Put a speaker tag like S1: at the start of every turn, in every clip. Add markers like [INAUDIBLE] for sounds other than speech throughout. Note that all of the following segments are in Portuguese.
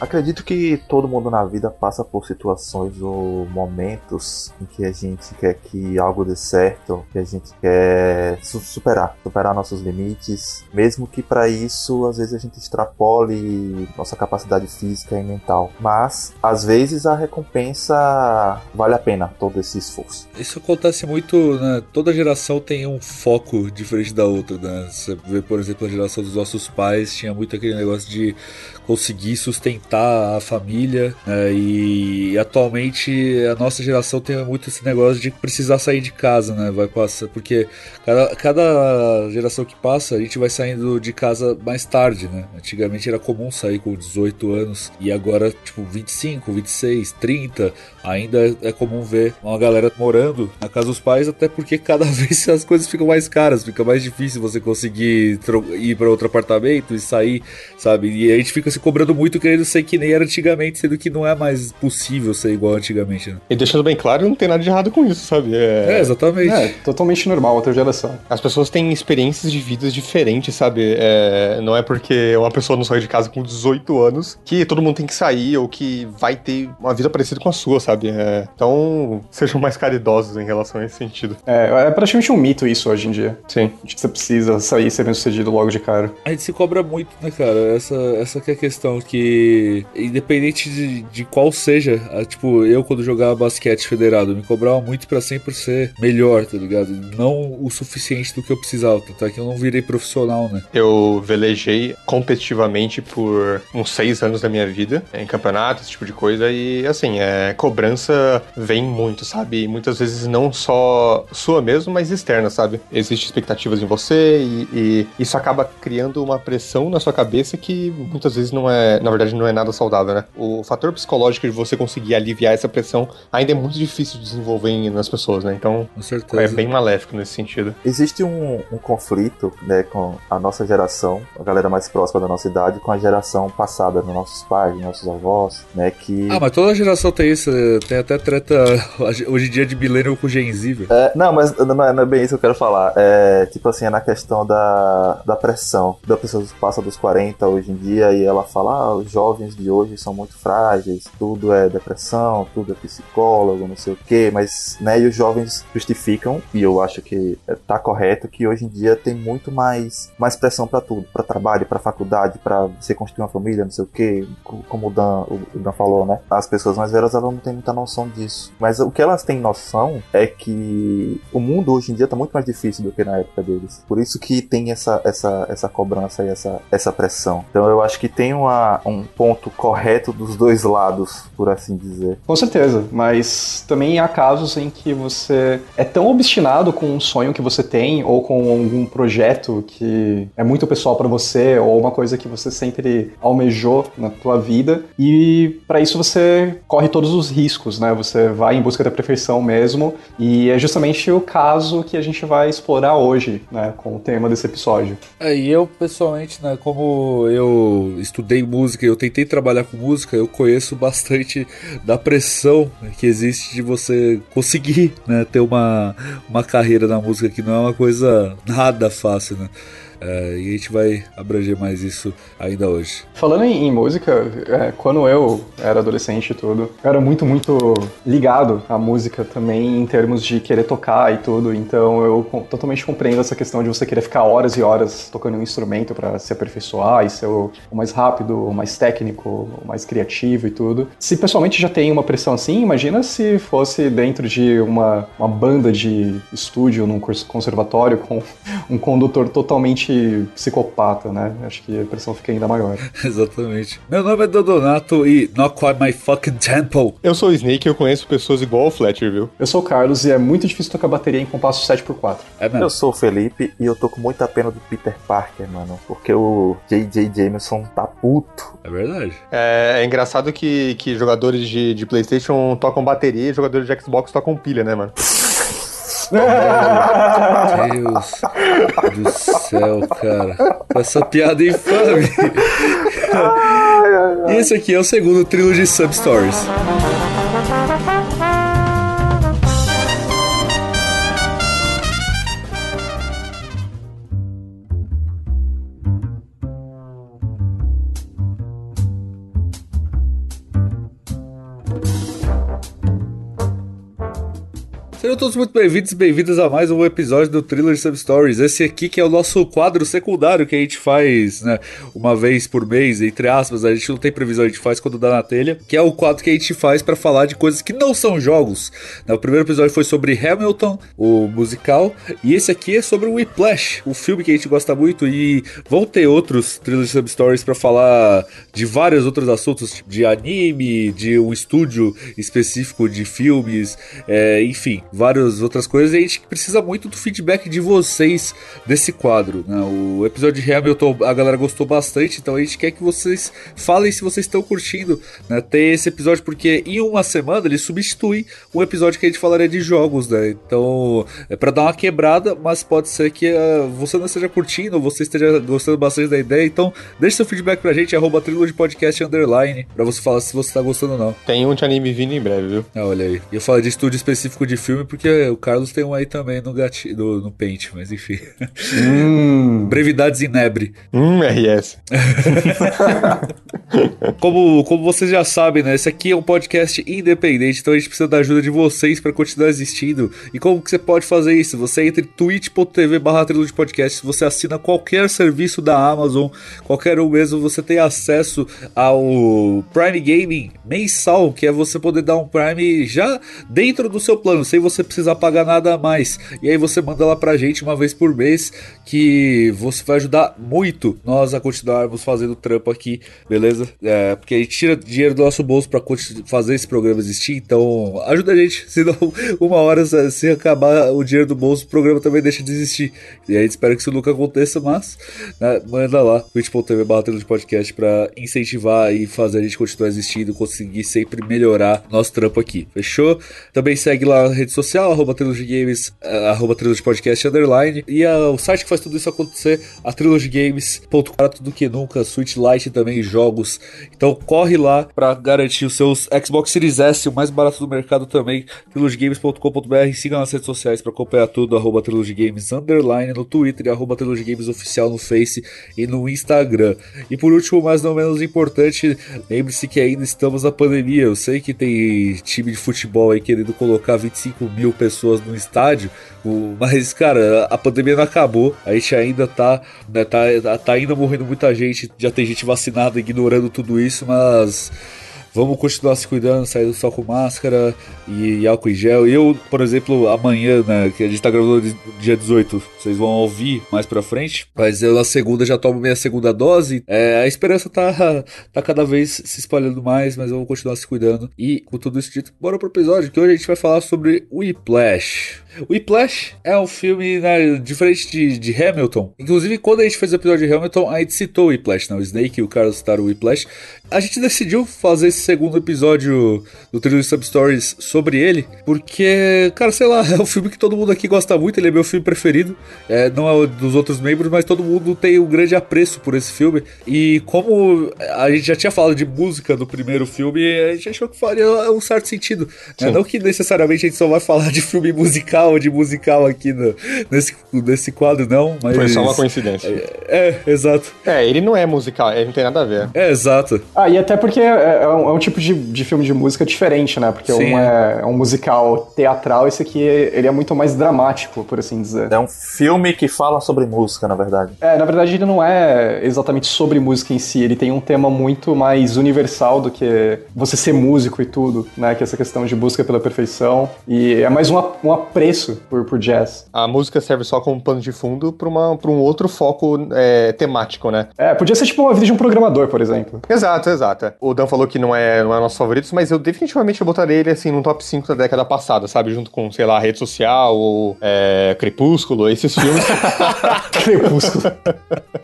S1: Acredito que todo mundo na vida passa por situações ou momentos em que a gente quer que algo dê certo, que a gente quer superar, superar nossos limites, mesmo que para isso às vezes a gente extrapole nossa capacidade física e mental. Mas às vezes a recompensa vale a pena todo esse esforço.
S2: Isso acontece muito, né? Toda geração tem um foco diferente da outra, né? Você vê, por exemplo, a geração dos nossos pais tinha muito aquele negócio de conseguir sustentar a família. Né? E atualmente a nossa geração tem muito esse negócio de precisar sair de casa, né? Vai passar, porque cada, cada geração que passa a gente vai saindo de casa mais tarde, né? Antigamente era comum sair com 18 anos e agora, tipo, 25, 26, 30, ainda é comum ver uma galera morando na casa dos pais, até porque cada [LAUGHS] vez as coisas ficam mais caras, fica mais difícil você conseguir ir para outro apartamento e sair, sabe? E a gente fica se cobrando muito querendo ser que nem era antigamente, sendo que não é mais possível ser igual antigamente. Né?
S3: E deixando bem claro, não tem nada de errado com isso, sabe?
S2: É, é exatamente. É,
S4: totalmente normal, outra geração.
S3: As pessoas têm experiências de vidas diferentes, sabe? É, não é porque uma pessoa não sai de casa com 18 anos que todo mundo tem que sair ou que vai ter uma vida parecida com a sua, sabe? É, então, sejam mais caridosos em relação a esse sentido.
S4: É, é praticamente um mito isso hoje em dia.
S3: Sim.
S4: De que você precisa sair e ser bem sucedido logo de cara.
S2: A gente se cobra muito, né, cara? Essa, essa que é a questão, que independente de, de qual seja, a, tipo, eu quando jogava basquete federado, me cobrava muito para sempre ser melhor, tá ligado? Não o suficiente do que eu precisava, tanto é que eu não virei profissional, né?
S3: Eu velejei competitivamente por uns seis anos da minha vida, em campeonatos, esse tipo de coisa, e assim, é, cobrança vem muito, sabe? E muitas vezes não só sua mesmo, mas externa, sabe? Existem expectativas em você e, e isso acaba criando uma pressão na sua cabeça que muitas vezes não é, na verdade, não é nada saudável, né? O fator psicológico de você conseguir aliviar essa pressão ainda é muito difícil de desenvolver nas pessoas, né? Então, é bem maléfico nesse sentido.
S1: Existe um, um conflito, né, com a nossa geração, a galera mais próxima da nossa idade, com a geração passada, dos nossos pais, dos nossos avós, né, que...
S2: Ah, mas toda geração tem isso, tem até treta [LAUGHS] hoje em dia de milênio com Gen Z, velho.
S1: É, não, mas não é, não é, bem isso que eu quero falar. É, tipo assim, é na questão da, da pressão. Da pessoa que passa dos 40 hoje em dia e ela fala, ah, os jovens de hoje são muito frágeis, tudo é depressão, tudo é psicólogo, não sei o quê, mas, né, e os jovens justificam, e eu acho que tá correto, que hoje em dia tem muito mais, mais pressão para tudo, para trabalho, para faculdade, para você construir uma família, não sei o quê, como o Dan, o Dan falou, né? As pessoas mais velhas elas não têm muita noção disso. Mas o que elas têm noção é que o mundo hoje em dia tá muito mais difícil do que na época deles. Por isso que tem essa, essa, essa cobrança e essa, essa pressão. Então eu acho que tem uma, um ponto correto dos dois lados, por assim dizer.
S4: Com certeza, mas também há casos em que você é tão obstinado com um sonho que você tem ou com algum projeto que é muito pessoal para você ou uma coisa que você sempre almejou na tua vida e para isso você corre todos os riscos, né? Você vai em busca da perfeição mesmo e é justamente o caso que a gente vai explorar hoje, né, com o tema desse episódio.
S2: É, e eu pessoalmente, né, como eu estudei música, eu tentei trabalhar com música, eu conheço bastante da pressão que existe de você conseguir, né, ter uma, uma carreira na música que não é uma coisa nada fácil, né? É, e a gente vai abranger mais isso ainda hoje.
S4: Falando em, em música, é, quando eu era adolescente e tudo, eu era muito, muito ligado à música também em termos de querer tocar e tudo. Então eu totalmente compreendo essa questão de você querer ficar horas e horas tocando um instrumento para se aperfeiçoar e ser o, o, mais rápido, o mais técnico, o mais criativo e tudo. Se pessoalmente já tem uma pressão assim, imagina se fosse dentro de uma, uma banda de estúdio num conservatório com [LAUGHS] um condutor totalmente psicopata, né? Acho que a pressão fica ainda maior. [LAUGHS]
S2: Exatamente. Meu nome é Dodonato e Not Quite My Fucking Temple.
S3: Eu sou o Snake e eu conheço pessoas igual o Fletcher, viu?
S4: Eu sou o Carlos e é muito difícil tocar bateria em compasso 7x4.
S1: É mesmo? Eu sou o Felipe e eu tô com muita pena do Peter Parker, mano. Porque o J.J. Jameson tá puto.
S2: É verdade.
S3: É, é engraçado que, que jogadores de, de PlayStation tocam bateria e jogadores de Xbox tocam pilha, né, mano?
S2: Meu Deus do céu, cara. Essa piada infame. e esse aqui é o segundo Trilogy Substories. Sejam todos muito bem-vindos e bem-vindas a mais um episódio do Thriller Substories. Esse aqui que é o nosso quadro secundário que a gente faz, né, uma vez por mês, entre aspas, a gente não tem previsão, a gente faz quando dá na telha, que é o quadro que a gente faz para falar de coisas que não são jogos. Né, o primeiro episódio foi sobre Hamilton, o musical, e esse aqui é sobre o Whiplash, o filme que a gente gosta muito e vão ter outros Thriller Substories para falar de vários outros assuntos, de anime, de um estúdio específico de filmes, é, enfim, várias outras coisas. E a gente precisa muito do feedback de vocês desse quadro. Né? O episódio de Hamilton a galera gostou bastante, então a gente quer que vocês falem se vocês estão curtindo né, ter esse episódio, porque em uma semana ele substitui um episódio que a gente falaria de jogos, né? Então é para dar uma quebrada, mas pode ser que uh, você não esteja curtindo, você esteja gostando bastante da ideia. Então deixe seu feedback pra gente, arroba podcast underline, pra você falar se você tá gostando ou não.
S3: Tem um de anime vindo em breve, viu?
S2: Ah, olha aí. E eu falo de estúdio específico de filme porque o Carlos tem um aí também no, gati... no, no Paint, mas enfim. Hum. [LAUGHS] Brevidades em Nebre.
S3: Hum, RS. [LAUGHS]
S2: como, como vocês já sabem, né? Esse aqui é um podcast independente, então a gente precisa da ajuda de vocês para continuar existindo. E como que você pode fazer isso? Você entra em twitch.tv barra de podcast, você assina qualquer serviço da Amazon, qualquer um mesmo, você tem acesso ao Prime Gaming mensal, que é você poder dar um Prime já dentro do seu plano, sem você precisar pagar nada a mais. E aí você manda lá pra gente uma vez por mês, que você vai ajudar muito nós a continuarmos fazendo trampo aqui, beleza? É, porque a gente tira dinheiro do nosso bolso pra fazer esse programa existir, então ajuda a gente, [LAUGHS] senão uma hora se acabar o dinheiro do bolso, o programa também deixa de existir. E aí espero que isso nunca aconteça, mas né, manda lá, twitch.tv barra de podcast pra incentivar e fazer a gente continuar existindo, conseguir sempre melhorar nosso trampo aqui, fechou? Também segue lá na rede social, arroba Trilogy Games, eh, arroba Trilogy Podcast Underline, e a, o site que faz tudo isso acontecer, a trilogygames.com, tudo que nunca, Switch Lite também, jogos. Então corre lá para garantir os seus Xbox Series S, o mais barato do mercado também, trilogygames.com.br, siga nas redes sociais para acompanhar tudo, arroba Trilogy Games Underline no Twitter e arroba Trilogy Games Oficial no Face e no Instagram. E por último, mas não menos importante, lembre-se que ainda estamos na pandemia. Eu sei que tem time de futebol aí querendo colocar 25 mil pessoas no estádio, mas, cara, a pandemia não acabou. A gente ainda tá, né, tá, tá ainda morrendo muita gente, já tem gente vacinada ignorando tudo isso, mas Vamos continuar se cuidando, saindo só com máscara e, álcool em gel. Eu, por exemplo, amanhã, né, que a gente tá gravando dia 18, vocês vão ouvir mais pra frente, mas eu na segunda já tomo minha segunda dose. É, a esperança tá, [LAUGHS] tá cada vez se espalhando mais, mas vou continuar se cuidando. E com tudo isso dito, bora pro episódio, que hoje a gente vai falar sobre Whiplash. Whiplash é um filme né, diferente de, de, Hamilton. Inclusive, quando a gente fez o episódio de Hamilton, a gente citou o Whiplash, né? O Snake e o Carlos citaram o Whiplash. A gente decidiu fazer esse segundo episódio do Trilho Substories sobre ele, porque, cara, sei lá, [LAUGHS] é um filme que todo mundo aqui gosta muito, ele é meu filme preferido. É, não é o dos outros membros, mas todo mundo tem um grande apreço por esse filme. E como a gente já tinha falado de música no primeiro filme, a gente achou que faria um certo sentido. Né? Não que necessariamente a gente só vai falar de filme musical de musical aqui no, nesse, nesse quadro, não, mas.
S3: Foi só uma coincidência.
S2: É, é, exato.
S3: É, ele não é musical, ele não tem nada a ver.
S2: É, exato.
S4: Ah, e até porque é, é, um, é um, tipo de, de filme de música diferente, né? Porque Sim. um é, é, um musical teatral, esse aqui ele é muito mais dramático, por assim dizer.
S1: É um filme que fala sobre música, na verdade.
S4: É, na verdade ele não é exatamente sobre música em si, ele tem um tema muito mais universal do que você ser músico e tudo, né? Que é essa questão de busca pela perfeição. E é mais um, um apreço isso por, por jazz.
S3: A música serve só como pano de fundo pra, uma, pra um outro foco é, temático, né?
S4: É, podia ser tipo uma vida de um programador, por exemplo.
S3: Exato, exato. O Dan falou que não é, não é nosso favorito, mas eu definitivamente botaria ele assim no top 5 da década passada, sabe? Junto com, sei lá, Rede Social ou é, Crepúsculo, esses filmes. [LAUGHS]
S4: Crepúsculo.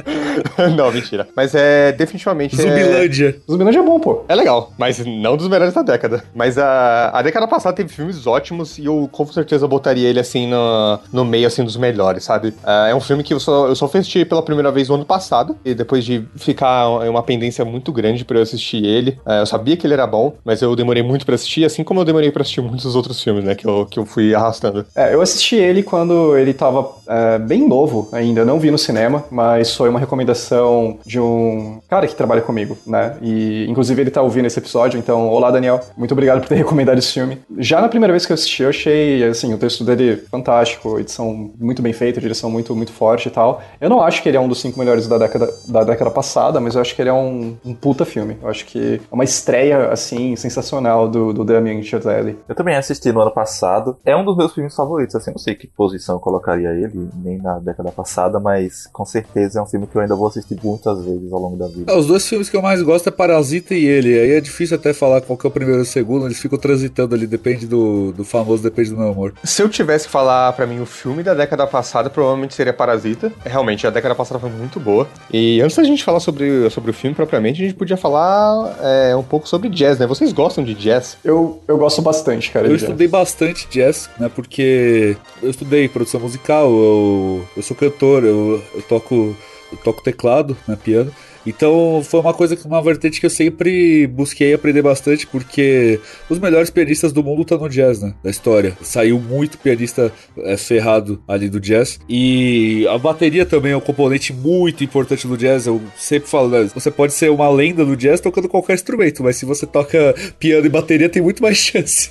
S4: [LAUGHS]
S3: não, mentira. Mas é definitivamente.
S2: Zumbilândia.
S3: É... Zumbilândia é bom, pô. É legal, mas não dos melhores da década. Mas a, a década passada teve filmes ótimos e eu com certeza botaria ele, assim, no, no meio, assim, dos melhores, sabe? Uh, é um filme que eu só, eu só fui assistir pela primeira vez no ano passado, e depois de ficar uma pendência muito grande para eu assistir ele, uh, eu sabia que ele era bom, mas eu demorei muito para assistir, assim como eu demorei para assistir muitos outros filmes, né, que eu, que eu fui arrastando.
S4: É, eu assisti ele quando ele tava é, bem novo ainda, não vi no cinema, mas foi uma recomendação recomendação de um cara que trabalha comigo, né? E inclusive ele tá ouvindo esse episódio, então, olá Daniel, muito obrigado por ter recomendado esse filme. Já na primeira vez que eu assisti, eu achei, assim, o texto dele fantástico, edição muito bem feita, direção muito, muito forte e tal. Eu não acho que ele é um dos cinco melhores da década, da década passada, mas eu acho que ele é um, um puta filme. Eu acho que é uma estreia, assim, sensacional do, do Damien Chazelle.
S1: Eu também assisti no ano passado. É um dos meus filmes favoritos, assim, não sei que posição eu colocaria ele, nem na década passada, mas com certeza é um filme que eu ainda vou assistir muitas vezes ao longo da vida.
S2: É, os dois filmes que eu mais gosto é Parasita e ele. Aí é difícil até falar qual que é o primeiro e o segundo, eles ficam transitando ali, depende do, do famoso, depende do meu amor.
S3: Se eu tivesse que falar para mim o filme da década passada, provavelmente seria Parasita. Realmente, a década passada foi muito boa. E antes da gente falar sobre, sobre o filme propriamente, a gente podia falar é, um pouco sobre jazz, né? Vocês gostam de jazz?
S4: Eu, eu gosto bastante, cara.
S2: Eu estudei bastante jazz, né? Porque eu estudei produção musical, eu, eu sou cantor, eu, eu toco eu toco teclado, né, piano. Então foi uma coisa, uma vertente que eu sempre busquei aprender bastante, porque os melhores pianistas do mundo estão no jazz, né? Da história. Saiu muito pianista é, ferrado ali do jazz. E a bateria também é um componente muito importante do jazz. Eu sempre falo, né? Você pode ser uma lenda do jazz tocando qualquer instrumento, mas se você toca piano e bateria, tem muito mais [LAUGHS] chance.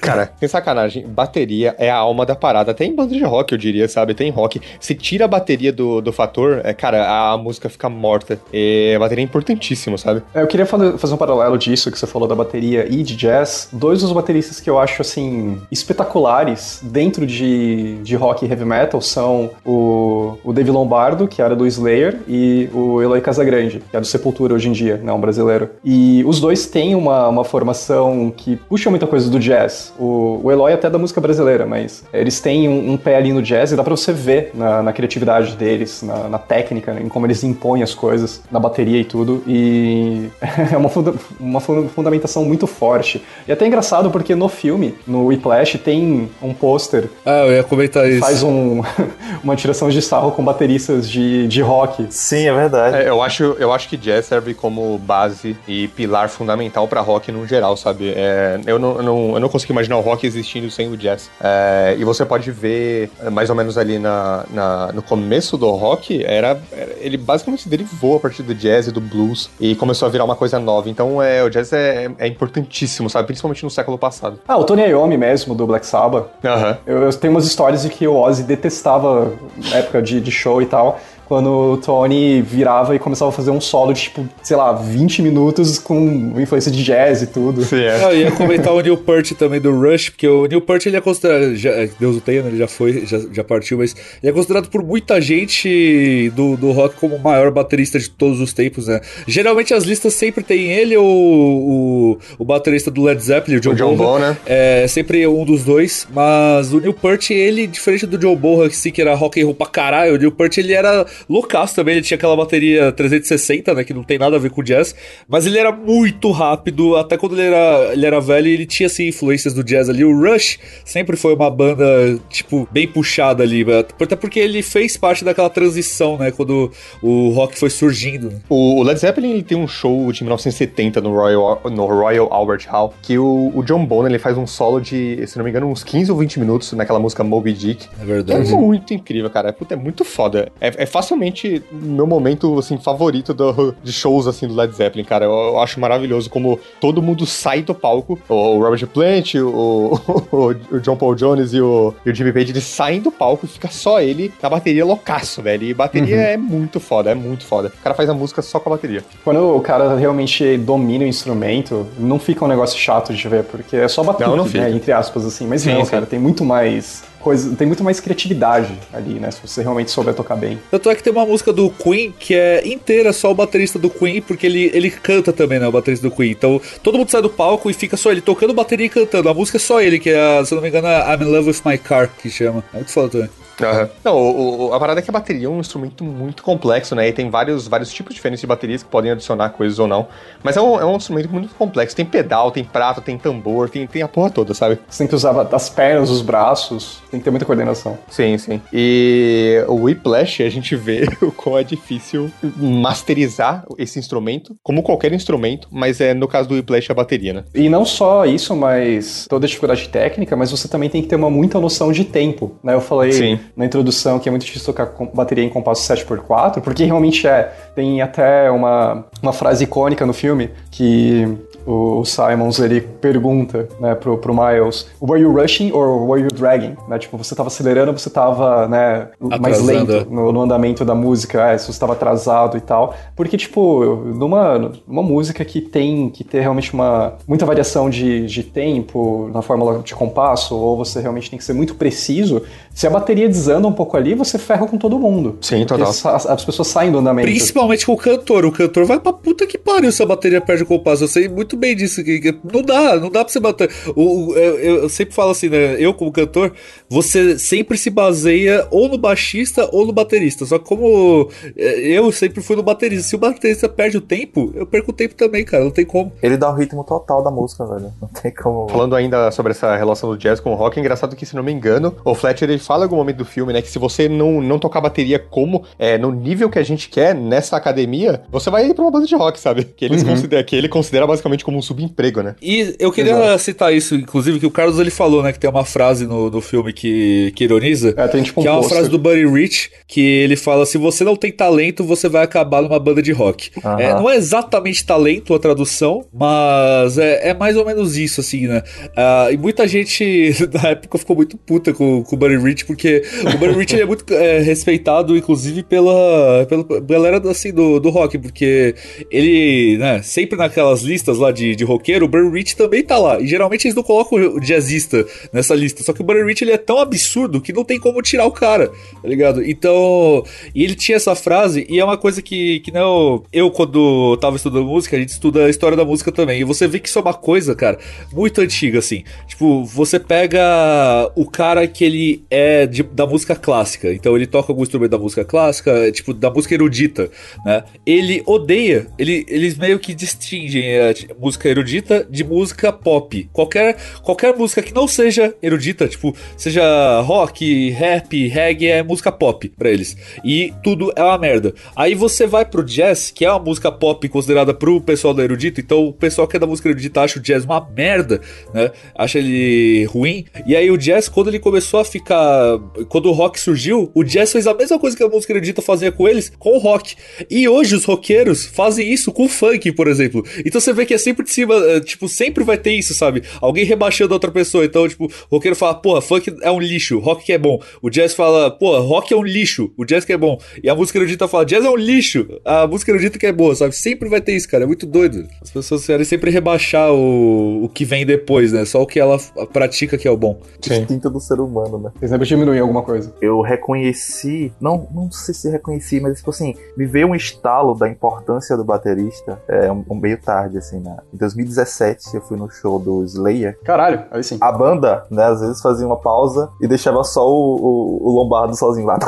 S3: Cara, sem sacanagem, bateria é a alma da parada. Até em banda de rock, eu diria, sabe? Tem rock. Se tira a bateria do, do fator, é, cara, a música fica morta. E a bateria é importantíssimo, sabe?
S4: É, eu queria fazer um paralelo disso que você falou da bateria e de jazz. Dois dos bateristas que eu acho, assim, espetaculares dentro de, de rock e heavy metal são o, o Dave Lombardo, que era do Slayer, e o Eloy Casagrande, que é do Sepultura hoje em dia, né, um brasileiro. E os dois têm uma, uma formação que puxa muita coisa do jazz. O, o Eloy até da música brasileira, mas eles têm um, um pé ali no jazz e dá pra você ver na, na criatividade deles, na, na técnica, em como eles impõem as coisas na bateria e tudo. E [LAUGHS] é uma, funda uma fundamentação muito forte. E até engraçado porque no filme, no Whiplash, tem um pôster.
S2: Ah, eu ia comentar isso.
S4: Faz um, [LAUGHS] uma tiração de sarro com bateristas de, de rock.
S1: Sim, é verdade.
S3: É, eu, acho, eu acho que jazz serve como base e pilar fundamental para rock no geral, sabe? É, eu, não, eu, não, eu não consigo imaginar o rock existindo sem o jazz. É, e você pode ver, mais ou menos ali na, na no começo do rock, era, ele basicamente derivou a partir do jazz e do blues e começou a virar uma coisa nova. Então é, o jazz é, é importantíssimo, sabe? Principalmente no século passado.
S4: Ah, o Tony Iommi mesmo, do Black Sabbath.
S3: Uhum.
S4: Eu, eu tenho umas histórias de que o Ozzy detestava época de, de show e tal quando o Tony virava e começava a fazer um solo de, tipo, sei lá, 20 minutos com influência de jazz e tudo.
S2: Sim, é. Eu ia comentar o Neil Peart também do Rush, porque o Neil Peart ele é considerado, já, Deus o tenha, né, ele já foi, já, já partiu, mas ele é considerado por muita gente do, do rock como o maior baterista de todos os tempos, né? Geralmente as listas sempre tem ele ou o, o baterista do Led Zeppelin, o John, o John Bonham, né? É sempre um dos dois, mas o Neil Peart, ele, diferente do John Bonham, que sim que era rock and roll pra caralho, o Neil Peart, ele era loucaço também, ele tinha aquela bateria 360, né, que não tem nada a ver com jazz, mas ele era muito rápido, até quando ele era, ele era velho, ele tinha, assim, influências do jazz ali. O Rush sempre foi uma banda, tipo, bem puxada ali, até porque ele fez parte daquela transição, né, quando o rock foi surgindo.
S3: O Led Zeppelin, ele tem um show de 1970 no Royal, no Royal Albert Hall, que o, o John Bonham, ele faz um solo de, se não me engano, uns 15 ou 20 minutos naquela música Moby Dick.
S2: É verdade.
S3: É muito incrível, cara. Puta, é muito foda. É, é facilmente meu momento, assim, favorito do, de shows, assim, do Led Zeppelin, cara. Eu, eu, acho maravilhoso como todo mundo sai do palco. O Robert Plant, o, o, o John Paul Jones e o, e o, Jimmy Page, eles saem do palco e fica só ele na bateria loucaço, velho. E bateria uhum. é muito foda, é muito foda. O cara faz a música só com a bateria.
S4: Quando o cara realmente domina o instrumento, não fica um negócio chato de ver, porque é só bater, né? Entre aspas, assim. Mas sim, não, sim. cara, tem muito mais coisa, tem muito mais criatividade ali, né? Se você realmente souber tocar bem.
S2: Tanto é que tem uma música do Queen que é inteira só o baterista do Queen, porque ele, ele canta também, né? O baterista do Queen. Então todo mundo sai do palco e fica só ele tocando bateria e cantando. A música é só ele, que é, se eu não me engano, é I'm in Love with My Car, que chama. É muito foda também.
S3: Uhum. Não, o, o, a parada é que a bateria é um instrumento muito complexo, né? E tem vários, vários tipos diferentes de baterias que podem adicionar coisas ou não. Mas é um, é um instrumento muito complexo. Tem pedal, tem prato, tem tambor, tem, tem a porra toda, sabe?
S4: Você tem que usar as pernas, os braços, tem que ter muita coordenação.
S3: Sim, sim. E o Whiplash, a gente vê [LAUGHS] o quão é difícil masterizar esse instrumento, como qualquer instrumento, mas é no caso do Whiplash a bateria, né?
S4: E não só isso, mas toda a dificuldade técnica, mas você também tem que ter uma muita noção de tempo, né? Eu falei. Sim na introdução que é muito difícil tocar bateria em compasso 7x4, porque realmente é. Tem até uma, uma frase icônica no filme que o, Simons ele pergunta né, pro, pro Miles: Were you rushing or were you dragging? Né, tipo, você estava acelerando ou você estava né, mais lento no, no, andamento da música? É, se você estava atrasado e tal. Porque, tipo, numa, numa música que tem que ter realmente uma muita variação de, de tempo na fórmula de compasso, ou você realmente tem que ser muito preciso, se a bateria desanda um pouco ali, você ferra com todo mundo.
S3: Sim, total.
S4: As, as pessoas saem do andamento.
S2: Principalmente com o cantor. O cantor vai pra puta que pariu se a bateria perde o compasso. Eu sei muito bem disso. Que, que não dá, não dá pra você bater. O, o eu, eu, sempre falo assim, né? Eu, como cantor, você sempre se baseia ou no baixista ou no baterista. Só que como é, eu sempre fui no baterista. Se o baterista perde o tempo, eu perco o tempo também, cara. Não tem como.
S1: Ele dá o ritmo total da música, velho. Não tem como.
S3: Falando ainda sobre essa relação do jazz com o rock, é engraçado que, se não me engano, o Fletcher ele fala em algum momento do filme, né, que se você não, não tocar bateria como é, no nível que a gente quer nessa academia, você vai ir pra uma banda de rock, sabe? Que, eles uhum. considera, que ele considera basicamente como um subemprego, né?
S2: E eu queria Exato. citar isso, inclusive, que o Carlos ele falou, né, que tem uma frase no, no filme que, que ironiza,
S4: é, tem, tipo,
S2: um que é uma frase do Buddy Rich, que ele fala, se você não tem talento, você vai acabar numa banda de rock. Uhum. É, não é exatamente talento a tradução, mas é, é mais ou menos isso, assim, né? Uh, e muita gente [LAUGHS] na época ficou muito puta com, com o Buddy Rich, porque o Buddy Rich é muito é, respeitado, inclusive, pela, pela galera assim, do, do rock, porque ele, né, sempre naquelas listas lá de, de roqueiro, o Buddy Rich também tá lá. E geralmente eles não colocam o jazzista nessa lista. Só que o Buddy Rich ele é tão absurdo que não tem como tirar o cara, tá ligado? Então, e ele tinha essa frase, e é uma coisa que, que não. Eu, quando tava estudando música, a gente estuda a história da música também. E você vê que isso é uma coisa, cara, muito antiga, assim. Tipo, você pega o cara que ele é de, da música clássica, então ele toca algum instrumento da música clássica, tipo, da música erudita, né? Ele odeia, ele, eles meio que distingem a música erudita de música pop. Qualquer, qualquer música que não seja erudita, tipo, seja rock, rap, reggae, é música pop para eles. E tudo é uma merda. Aí você vai pro jazz, que é uma música pop considerada pro pessoal da erudita, então o pessoal que é da música erudita acha o jazz uma merda, né? Acha ele ruim. E aí o jazz, quando ele começou a ficar. Quando o rock surgiu, o jazz fez a mesma coisa que a música erudita fazia com eles, com o rock. E hoje os roqueiros fazem isso com o funk, por exemplo. Então você vê que é sempre de cima, é, tipo, sempre vai ter isso, sabe? Alguém rebaixando outra pessoa. Então, tipo, o roqueiro fala, porra, funk é um lixo, rock que é bom. O jazz fala, porra, rock é um lixo, o jazz que é bom. E a música erudita fala, jazz é um lixo, a música erudita que é boa, sabe? Sempre vai ter isso, cara. É muito doido. As pessoas querem sempre rebaixar o, o que vem depois, né? Só o que ela pratica que é o bom.
S1: Instinto do ser humano, né?
S4: Sempre diminuir alguma coisa.
S1: Eu reconheci, não, não sei se reconheci, mas tipo assim, me veio um estalo da importância do baterista, é um, um meio tarde, assim, né? Em 2017 eu fui no show do Slayer.
S4: Caralho, aí sim.
S1: A banda, né, às vezes fazia uma pausa e deixava só o, o, o Lombardo sozinho lá.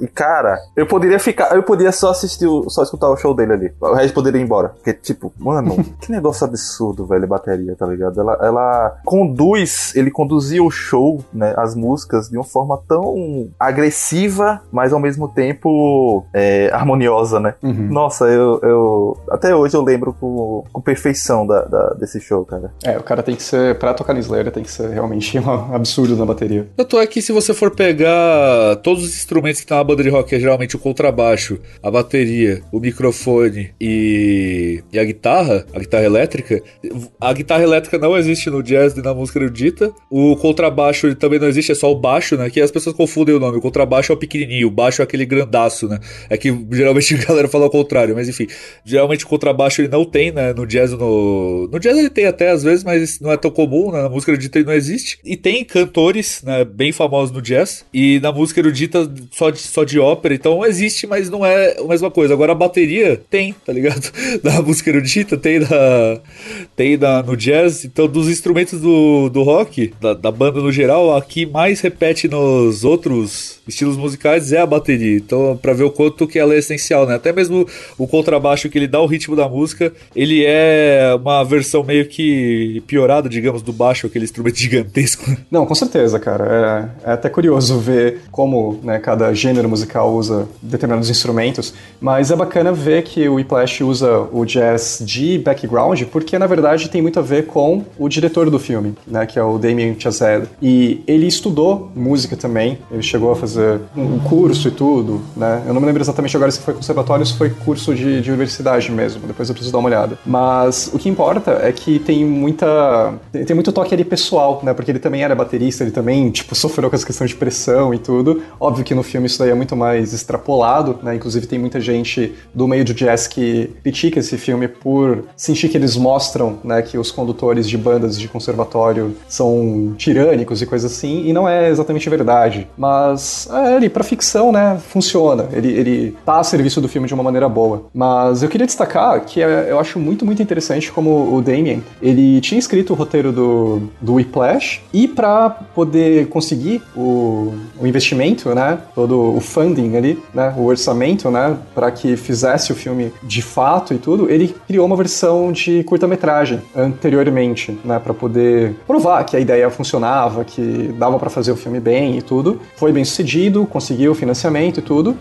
S1: E cara, eu poderia ficar, eu poderia só assistir, só escutar o show dele ali. O resto poderia ir embora. Porque, tipo, mano, [LAUGHS] que negócio absurdo, velho, bateria, tá ligado? Ela, ela conduz, ele conduzia o show, né, as músicas de uma forma tão agressiva, mas ao mesmo tempo é, harmoniosa, né? Uhum. Nossa, eu, eu, Até hoje eu lembro com, com perfeição da, da, desse show, cara.
S4: É, o cara tem que ser. Pra tocar no Slayer, tem que ser realmente [LAUGHS] um absurdo na bateria.
S2: Tanto é que se você for pegar todos os instrumentos que tem na banda de rock, é geralmente o contrabaixo, a bateria, o microfone e, e a guitarra, a guitarra elétrica, a guitarra elétrica não existe no jazz e na música erudita. O contrabaixo também não existe, é só o baixo, né? Que as pessoas confundem o nome. O contrabaixo é o pequenininho, o baixo é aquele grandaço, né? É que geralmente [LAUGHS] a galera fala o contrário, mas enfim. Geralmente o contrabaixo ele não tem, né? No jazz, no. No jazz ele tem até às vezes, mas não é tão comum, né? Na música erudita ele não existe. E tem cantores, né? Bem famosos no jazz. E na música erudita só de, só de ópera. Então existe, mas não é a mesma coisa. Agora a bateria tem, tá ligado? [LAUGHS] Na música erudita tem na. Tem na, no jazz. Então dos instrumentos do, do rock, da, da banda no geral, a que mais repete nos outros estilos musicais é a bateria. Então, para ver o quanto que ela é essencial, né? Até mesmo o contrabaixo que ele dá o ritmo da música, ele é é uma versão meio que piorada, digamos, do baixo, aquele instrumento [LAUGHS] gigantesco.
S4: Não, com certeza, cara. É, é até curioso ver como né, cada gênero musical usa determinados instrumentos, mas é bacana ver que o Whiplash usa o jazz de background, porque na verdade tem muito a ver com o diretor do filme, né, que é o Damien Chazelle. E ele estudou música também, ele chegou a fazer um curso e tudo, né? Eu não me lembro exatamente agora se foi conservatório ou se foi curso de, de universidade mesmo, depois eu preciso dar uma olhada. Mas o que importa é que tem muita. tem muito toque ali pessoal, né? Porque ele também era baterista, ele também, tipo, sofreu com essa questão de pressão e tudo. Óbvio que no filme isso daí é muito mais extrapolado, né? Inclusive tem muita gente do meio do jazz que critica esse filme por sentir que eles mostram, né, que os condutores de bandas de conservatório são tirânicos e coisas assim, e não é exatamente verdade. Mas é, ele, pra ficção, né, funciona. Ele, ele tá a serviço do filme de uma maneira boa. Mas eu queria destacar que é, eu acho muito, muito interessante como o Damien, ele tinha escrito o roteiro do, do Whiplash, e para poder conseguir o, o investimento, né, todo o funding ali, né, o orçamento, né, para que fizesse o filme de fato e tudo, ele criou uma versão de curta-metragem anteriormente, né, para poder provar que a ideia funcionava, que dava para fazer o filme bem e tudo. Foi bem sucedido, conseguiu financiamento e tudo.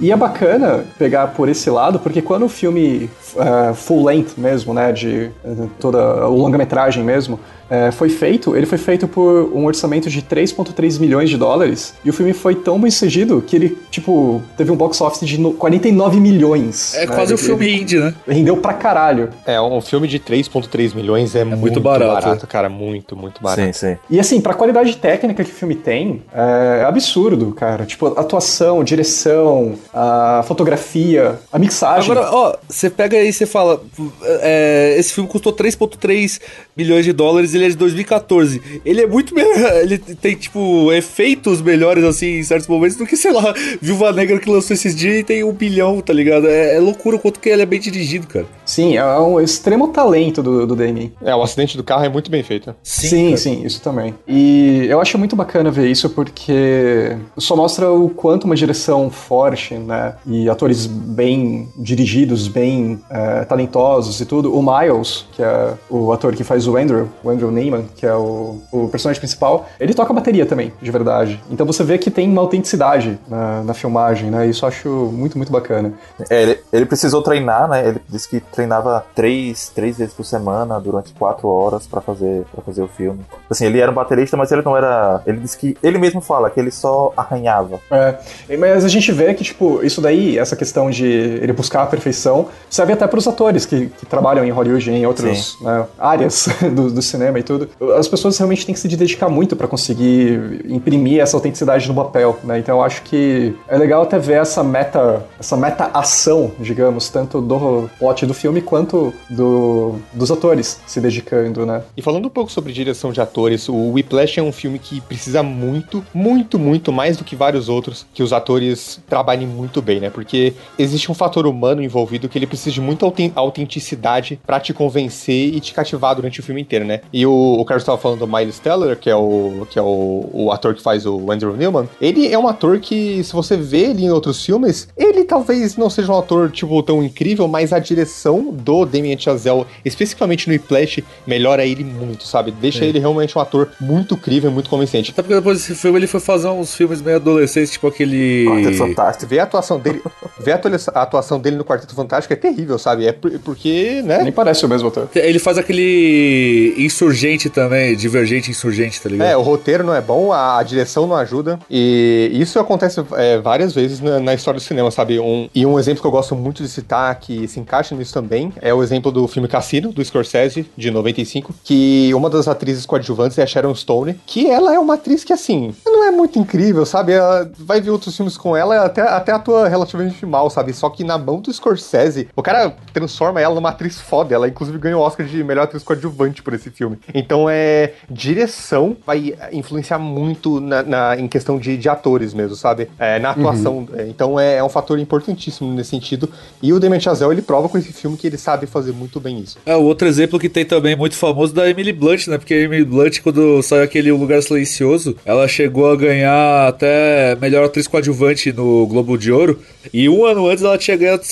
S4: E é bacana pegar por esse lado, porque quando o filme uh, full length mesmo, né, de uh, toda o longa-metragem mesmo, é, foi feito, ele foi feito por um orçamento de 3,3 milhões de dólares. E o filme foi tão bem sucedido que ele, tipo, teve um box office de 49 milhões.
S2: É né? quase um filme indie, né?
S4: Rendeu pra caralho.
S3: É, um filme de 3,3 milhões é, é muito, muito barato. barato. cara. Muito, muito barato.
S1: Sim, sim.
S4: E assim, pra qualidade técnica que o filme tem, é absurdo, cara. Tipo, atuação, direção, a fotografia, a mixagem.
S2: Agora, ó, você pega aí e você fala: é, esse filme custou 3,3 milhões de dólares e ele é de 2014. Ele é muito melhor. [LAUGHS] Ele tem, tipo, efeitos melhores, assim, em certos momentos, do que, sei lá, [LAUGHS] Viúva Negra que lançou esses dias e tem um bilhão, tá ligado? É, é loucura o quanto que ele é bem dirigido, cara.
S4: Sim, é um extremo talento do, do Damien.
S3: É, o acidente do carro é muito bem feito.
S4: Sim, sim, sim, isso também. E eu acho muito bacana ver isso porque só mostra o quanto uma direção forte, né? E atores bem dirigidos, bem é, talentosos e tudo. O Miles, que é o ator que faz o Andrew, o Andrew Neyman, que é o, o personagem principal, ele toca bateria também, de verdade. Então você vê que tem uma autenticidade na, na filmagem, né? Isso eu acho muito, muito bacana.
S1: É, ele, ele precisou treinar, né? Ele disse que treinava três, três vezes por semana, durante quatro horas para fazer para fazer o filme. Assim, ele era um baterista, mas ele não era. Ele disse que. Ele mesmo fala que ele só arranhava.
S4: É, mas a gente vê que, tipo, isso daí, essa questão de ele buscar a perfeição, serve até para os atores que, que, trabalham em Hollywood, em outras né, áreas [LAUGHS] do, do cinema e tudo as pessoas realmente têm que se dedicar muito para conseguir imprimir essa autenticidade no papel, né? Então eu acho que é legal até ver essa meta, essa meta ação, digamos, tanto do plot do filme quanto do, dos atores se dedicando, né?
S3: E falando um pouco sobre direção de atores, o Whiplash é um filme que precisa muito, muito, muito mais do que vários outros que os atores trabalhem muito bem, né? Porque existe um fator humano envolvido que ele precisa de muita autenticidade para te convencer e te cativar durante o filme inteiro, né? E o, o Carlos estava falando do Miles Teller, que é, o, que é o, o ator que faz o Andrew Newman, ele é um ator que, se você vê ele em outros filmes, ele talvez não seja um ator, tipo, tão incrível, mas a direção do Damien Chazelle, especificamente no Whiplash, melhora ele muito, sabe? Deixa Sim. ele realmente um ator muito incrível e muito convincente.
S2: Até porque depois desse filme ele foi fazer uns filmes meio adolescentes, tipo aquele...
S3: Quarteto Fantástico. Ver a atuação dele, ver a atuação dele no Quarteto Fantástico é terrível, sabe? É porque, né?
S4: Nem parece o mesmo ator.
S2: Ele faz aquele insurgente também também, divergente insurgente, tá ligado?
S3: É, o roteiro não é bom, a, a direção não ajuda. E isso acontece é, várias vezes na, na, história do cinema, sabe? Um, e um exemplo que eu gosto muito de citar, que se encaixa nisso também, é o exemplo do filme Cassino, do Scorsese, de 95, que uma das atrizes coadjuvantes é a Sharon Stone, que ela é uma atriz que, assim, não é muito incrível, sabe? Ela vai ver outros filmes com ela, até, até atua relativamente mal, sabe? Só que na mão do Scorsese, o cara transforma ela numa atriz foda. Ela, inclusive, ganhou o Oscar de melhor atriz coadjuvante por esse filme. Então, é, direção vai influenciar muito na, na em questão de, de, atores mesmo, sabe? É, na atuação. Uhum. É, então é, é, um fator importantíssimo nesse sentido. E o Damien Chazelle, ele prova com esse filme que ele sabe fazer muito bem isso.
S2: É, o outro exemplo que tem também muito famoso da Emily Blunt, né? Porque a Emily Blunt, quando saiu aquele O Lugar Silencioso, ela chegou a ganhar até melhor atriz coadjuvante no Globo de Ouro. E um ano antes ela tinha ganhado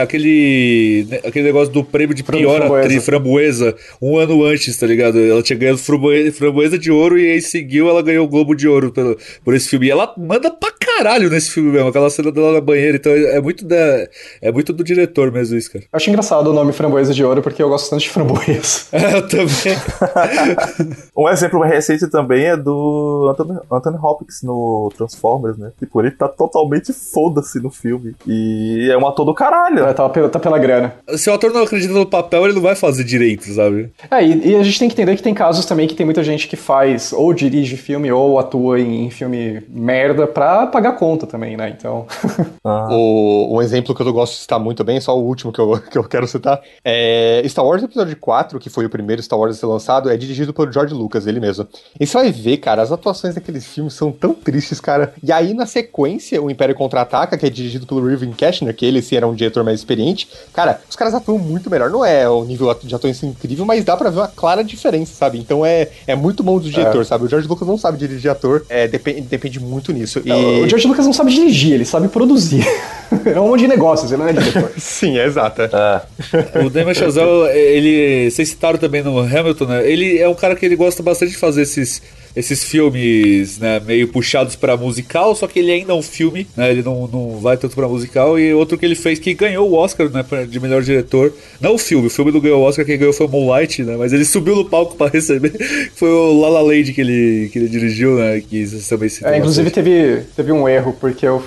S2: aquele, né, aquele negócio do prêmio de pior
S4: Framboesa.
S2: atriz framboesa. Um ano antes, tá ligado? Ela tinha ganhado framboesa, de ouro e aí seguiu, ela ganhou o Globo de Ouro pelo, por esse filme. E ela manda pra caralho nesse filme mesmo, aquela cena dela na banheira. Então é muito, da, é muito do diretor mesmo isso, cara.
S4: Eu acho engraçado o nome Framboesa de Ouro, porque eu gosto tanto de framboesa. [LAUGHS]
S2: É, eu também. [LAUGHS]
S1: Um exemplo mais recente também é do Anthony, Anthony Hopkins no Transformers, né? Tipo, ele tá totalmente foda-se no filme. E é um ator do caralho.
S4: É, tá, pela, tá pela grana.
S2: Se o ator não acredita no papel, ele não vai fazer direito, sabe?
S4: É, e, e a gente tem que entender que tem casos também que tem muita gente que faz ou dirige filme ou atua em filme merda pra pagar conta também, né? Então. [LAUGHS]
S1: Ah.
S3: O, um exemplo que eu gosto de citar muito bem, só o último que eu, [LAUGHS] que eu quero citar, é Star Wars Episódio 4, que foi o primeiro Star Wars a ser lançado, é dirigido pelo George Lucas, ele mesmo. E você vai ver, cara, as atuações daqueles filmes são tão tristes, cara. E aí, na sequência, o Império Contra-Ataca, que é dirigido pelo Irving Cashner, que ele sim era um diretor mais experiente, cara, os caras atuam muito melhor. Não é o nível de atuação incrível, mas dá pra ver uma clara diferença, sabe? Então é, é muito bom do diretor, sabe? O George Lucas não sabe dirigir ator, é, depende, depende muito nisso. E...
S4: O George Lucas não sabe dirigir, ele sabe produzir. [LAUGHS] é um monte de negócios, ele não é diretor. [LAUGHS]
S3: Sim, é exato.
S1: É.
S2: O Damon Chazelle, ele. Vocês citaram também no Hamilton, né? Ele é um cara que ele gosta bastante de fazer esses. Esses filmes, né, meio puxados pra musical, só que ele ainda é um filme, né, ele não, não vai tanto pra musical. E outro que ele fez que ganhou o Oscar, né, de melhor diretor. Não o filme, o filme não ganhou o Oscar, quem ganhou foi o Moonlight, né, mas ele subiu no palco pra [LAUGHS] receber. Foi o La La Land que ele, que ele dirigiu, né, que vocês também citam
S4: É, inclusive
S2: bastante.
S4: teve, teve um erro, porque o,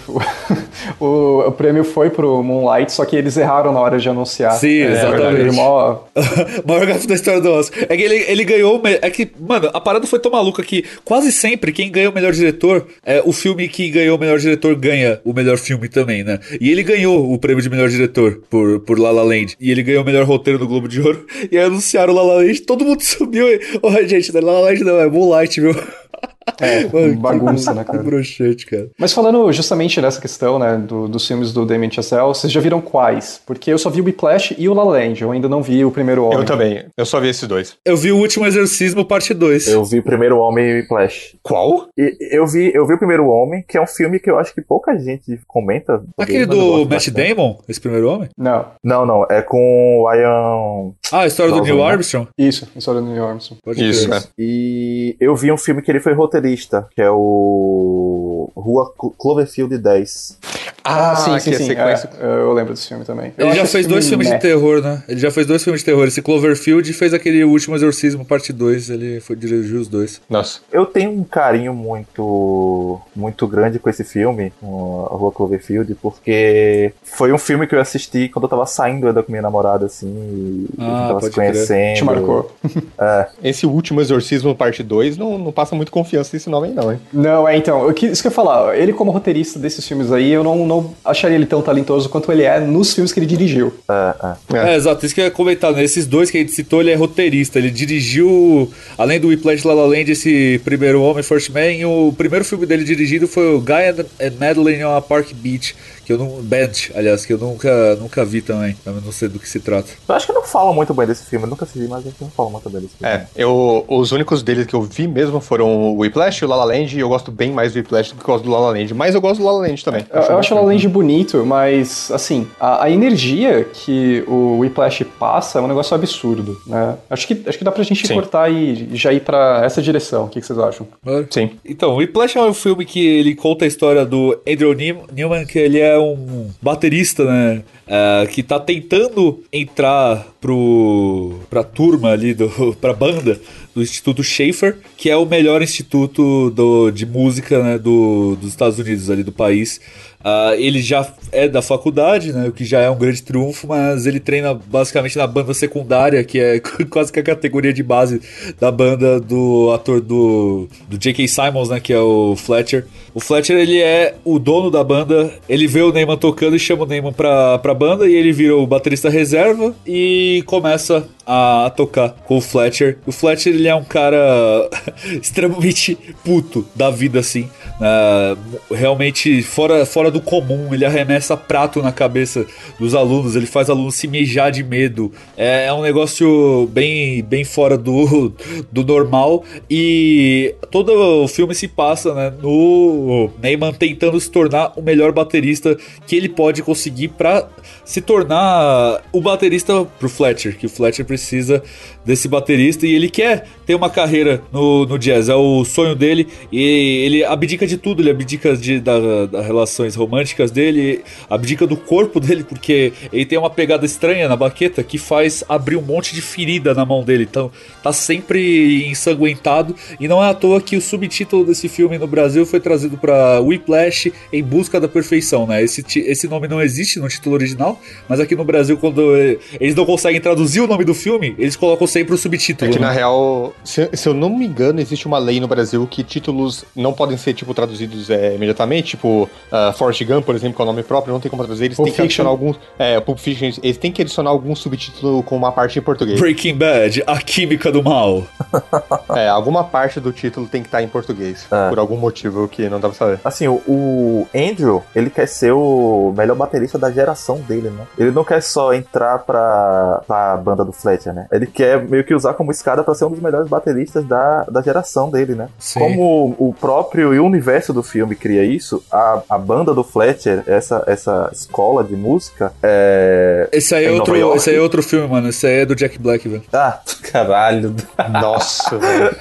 S4: [LAUGHS] o, o prêmio foi pro Moonlight, só que eles erraram na hora de anunciar.
S2: Sim,
S4: É,
S2: exatamente.
S4: mó- [LAUGHS]
S2: maior gafe da história do Oscar. É que ele, ele ganhou. É que, mano, a parada foi tão maluca que quase sempre quem ganha o melhor diretor, é o filme que ganhou o melhor diretor ganha o melhor filme também, né? E ele ganhou o prêmio de melhor diretor por, por La La Land. E ele ganhou o melhor roteiro no Globo de Ouro. [LAUGHS] E aí anunciaram La La Land, todo mundo [LAUGHS] subiu. E, oh, gente, La La Land não, é Moonlight, viu? [LAUGHS]
S4: É, [LAUGHS]
S2: Mano,
S4: bagunça, né, [LAUGHS] cara?
S2: Que broxante, cara.
S4: Mas falando justamente dessa questão, né, do- dos filmes do Damien Chazelle, vocês já viram quais? Porque eu só vi o Whiplash e o La La Land, eu ainda não vi o Primeiro Homem.
S3: Eu também. Eu só vi esses dois.
S2: Eu vi o último exorcismo, parte 2.
S1: Eu vi o primeiro Homem e Flash.
S3: Qual?
S1: E eu vi, eu vi o primeiro Homem, que é um filme que eu acho que pouca gente comenta.
S2: Aquele do Matt
S1: bastante.
S2: Damon, esse primeiro homem?
S4: Não,
S1: Não, não, é com o Ian.
S2: Ah, a história do
S1: Brosnan,
S2: Neil
S1: né?
S2: Armstrong?
S4: isso, História do New Armstrong.
S2: Pode
S3: Isso, é.
S1: E eu vi um filme que ele foi roteirista, que é o Rua Clo- Cloverfield 10.
S3: Ah,
S4: sim,
S3: que
S4: sim,
S3: é
S4: sim,
S3: sequência.
S4: é, eu lembro desse filme também. Eu
S2: Ele
S4: acho
S2: já fez dois filmes
S4: meh.
S2: de terror, né? Ele já fez dois filmes de terror. Esse Cloverfield fez aquele último Exorcismo, parte 2. Ele foi dirigir os dois.
S3: Nossa.
S1: Eu tenho um carinho muito muito grande com esse filme, a Rua Cloverfield, porque foi um filme que eu assisti quando eu tava saindo ainda com minha namorada, assim, e a
S2: Ah,
S1: gente tava se
S2: crer.
S1: conhecendo.
S4: Te marcou.
S3: Esse último Exorcismo, parte 2, não, não passa muito confiança nesse nome aí, não, hein?
S4: Não, é então, eu, isso que eu ia falar, ele como roteirista desses filmes aí, eu não, não acharia ele tão talentoso quanto ele é nos filmes que ele dirigiu.
S1: É, é.
S3: É.
S2: É, exato. Isso que eu ia comentar. Né? Esses dois que a gente citou, ele é roteirista. Ele dirigiu, além do Whiplash La La Land, esse primeiro Homem, First Man. O primeiro filme dele dirigido foi o Guy and, Madeline on a Park Beach. Que eu não. Bench, aliás, que eu nunca, nunca vi também. Eu não sei do que se trata.
S1: Eu acho que não falam muito bem desse filme, eu nunca assisti, mas a gente não fala muito bem desse filme.
S3: É, eu, os únicos deles que eu vi mesmo foram o Whiplash e o La La Land, e eu gosto bem mais do Whiplash do que eu gosto do La La Land, mas eu gosto do La La Land também.
S4: Eu, eu acho o La La Land bonito, mas, assim, a, a energia que o Whiplash passa é um negócio absurdo, né? Acho que, acho que dá pra gente
S3: Sim.
S4: cortar e já ir pra essa direção. O que, que vocês acham?
S3: Sim.
S2: Então, o Whiplash é um filme que ele conta a história do Andrew Newman, que ele é um baterista, né? é, que tá tentando entrar pro, pra turma ali, do, [LAUGHS] pra banda do Instituto Schaefer, que é o melhor instituto do, de música né, do, dos Estados Unidos, ali do país. Ah, ele já é da faculdade, né, o que já é um grande triunfo, mas ele treina basicamente na banda secundária, que é [LAUGHS] quase que a categoria de base da banda do ator do, do J.K. Simons, né, que é o Fletcher. O Fletcher, ele é o dono da banda, ele vê o Neyman tocando e chama o Neyman pra, pra banda, e ele vira o baterista reserva e começa a, tocar com o Fletcher. O Fletcher, ele é um cara [LAUGHS] extremamente puto da vida, assim, né, realmente fora fora do comum, ele arremessa prato na cabeça dos alunos, ele faz alunos se mijar de medo. É, é um negócio bem, bem fora do, [LAUGHS] do normal e todo o filme se passa né, no Neyman tentando se tornar o melhor baterista que ele pode conseguir para se tornar o baterista pro Fletcher, que o Fletcher precisa desse baterista e ele quer ter uma carreira no, no jazz, é o sonho dele e ele abdica de tudo, ele abdica de, da, das relações românticas dele, abdica do corpo dele, porque ele tem uma pegada estranha na baqueta que faz abrir um monte de ferida na mão dele, então tá sempre ensanguentado e não é à toa que o subtítulo desse filme no Brasil foi trazido para Whiplash em busca da perfeição, né? Esse, esse nome não existe no título original, mas aqui no Brasil quando eles não conseguem traduzir o nome do filme, eles colocam sempre o subtítulo.
S3: É que
S2: né?
S3: na real, se, se, eu não me engano, existe uma lei no Brasil que títulos não podem ser, tipo, traduzidos é, imediatamente. Tipo, uh, Forrest Gump, por exemplo, que é o nome próprio, não tem como traduzir. Eles Pulp têm que adicionar alguns. É, Pulp Fiction, eles têm que adicionar algum subtítulo com uma parte em português.
S2: Breaking Bad, a química do mal. [LAUGHS]
S3: é, alguma parte do título tem que estar em português. É. Por algum motivo que não dá pra saber.
S1: Assim, o, o Andrew, ele quer ser o melhor baterista da geração dele, né? Ele não quer só entrar pra, pra banda do Fletcher, né? Ele quer meio que usar como escada para ser um dos melhores bateristas da, da geração dele, né? Sim. Como o próprio e o universo do filme cria isso, a, a banda do Fletcher, essa, essa escola de música, é.
S2: Esse aí, é outro, esse aí é outro filme, mano. Esse aí é do Jack Black, velho.
S1: Ah, [LAUGHS] caralho.
S3: Nossa, velho.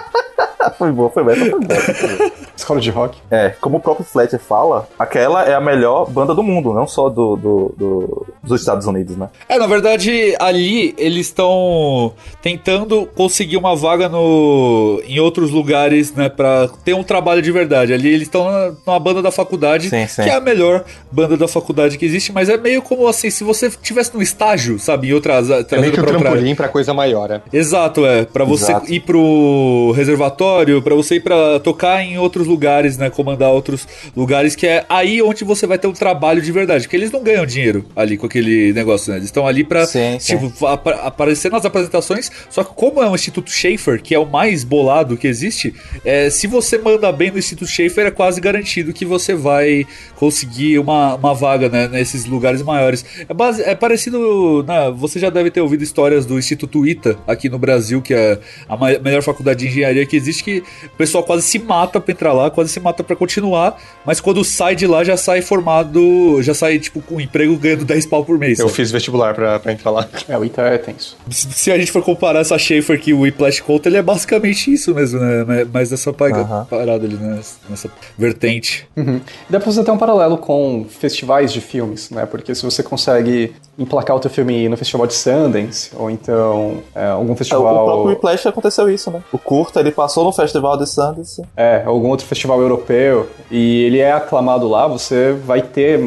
S3: [LAUGHS]
S1: foi boa, foi boa, foi boa.
S4: Escola de rock.
S1: É, como o próprio Fletcher fala, aquela é a melhor banda do mundo, não só do, do, do dos Estados Unidos, né?
S2: É, na verdade, ali eles estão tentando conseguir uma vaga no, em outros lugares, né, pra ter um trabalho de verdade. Ali eles estão numa banda da faculdade, sim, sim. que é a melhor banda da faculdade que existe, mas é meio como assim, se você tivesse no estágio, sabe, em outras...
S3: É meio que um trampolim pra coisa maior, né?
S2: Exato, é. Pra você Exato. ir pro reservatório, pra você ir pra tocar em outros lugares, né, comandar outros lugares, que é aí onde você vai ter um trabalho de verdade, porque eles não ganham dinheiro ali com aquele negócio, né? Eles estão ali pra sim, tipo, sim. Ap aparecer nas apresentações. Só que, como é um Instituto Schaefer, que é o mais bolado que existe, é, se você manda bem no Instituto Schaefer, é quase garantido que você vai conseguir uma, uma vaga né, nesses lugares maiores. É, base, é parecido. Né, você já deve ter ouvido histórias do Instituto ITA aqui no Brasil, que é a melhor faculdade de engenharia que existe, que o pessoal quase se mata pra entrar lá, quase se mata pra continuar, mas quando sai de lá já sai formado, já sai tipo com um emprego ganhando 10 pau por mês.
S3: Eu sabe? fiz vestibular pra, pra entrar lá.
S4: É, o ITA é tenso.
S2: Se, se, a gente for comparar essa Schaefer que o Whiplash conta, ele é basicamente isso mesmo, né? Mais dessa parada ali, né? Nessa vertente.
S4: Uhum. Dá pra fazer até um paralelo com festivais de filmes, né? Porque se você consegue emplacar o teu filme no festival de Sundance, ou então é, algum festival...
S1: O próprio Whiplash aconteceu isso, né? O curta, ele passou no festival de Sundance.
S4: É, algum outro festival europeu, e ele é aclamado lá, você vai ter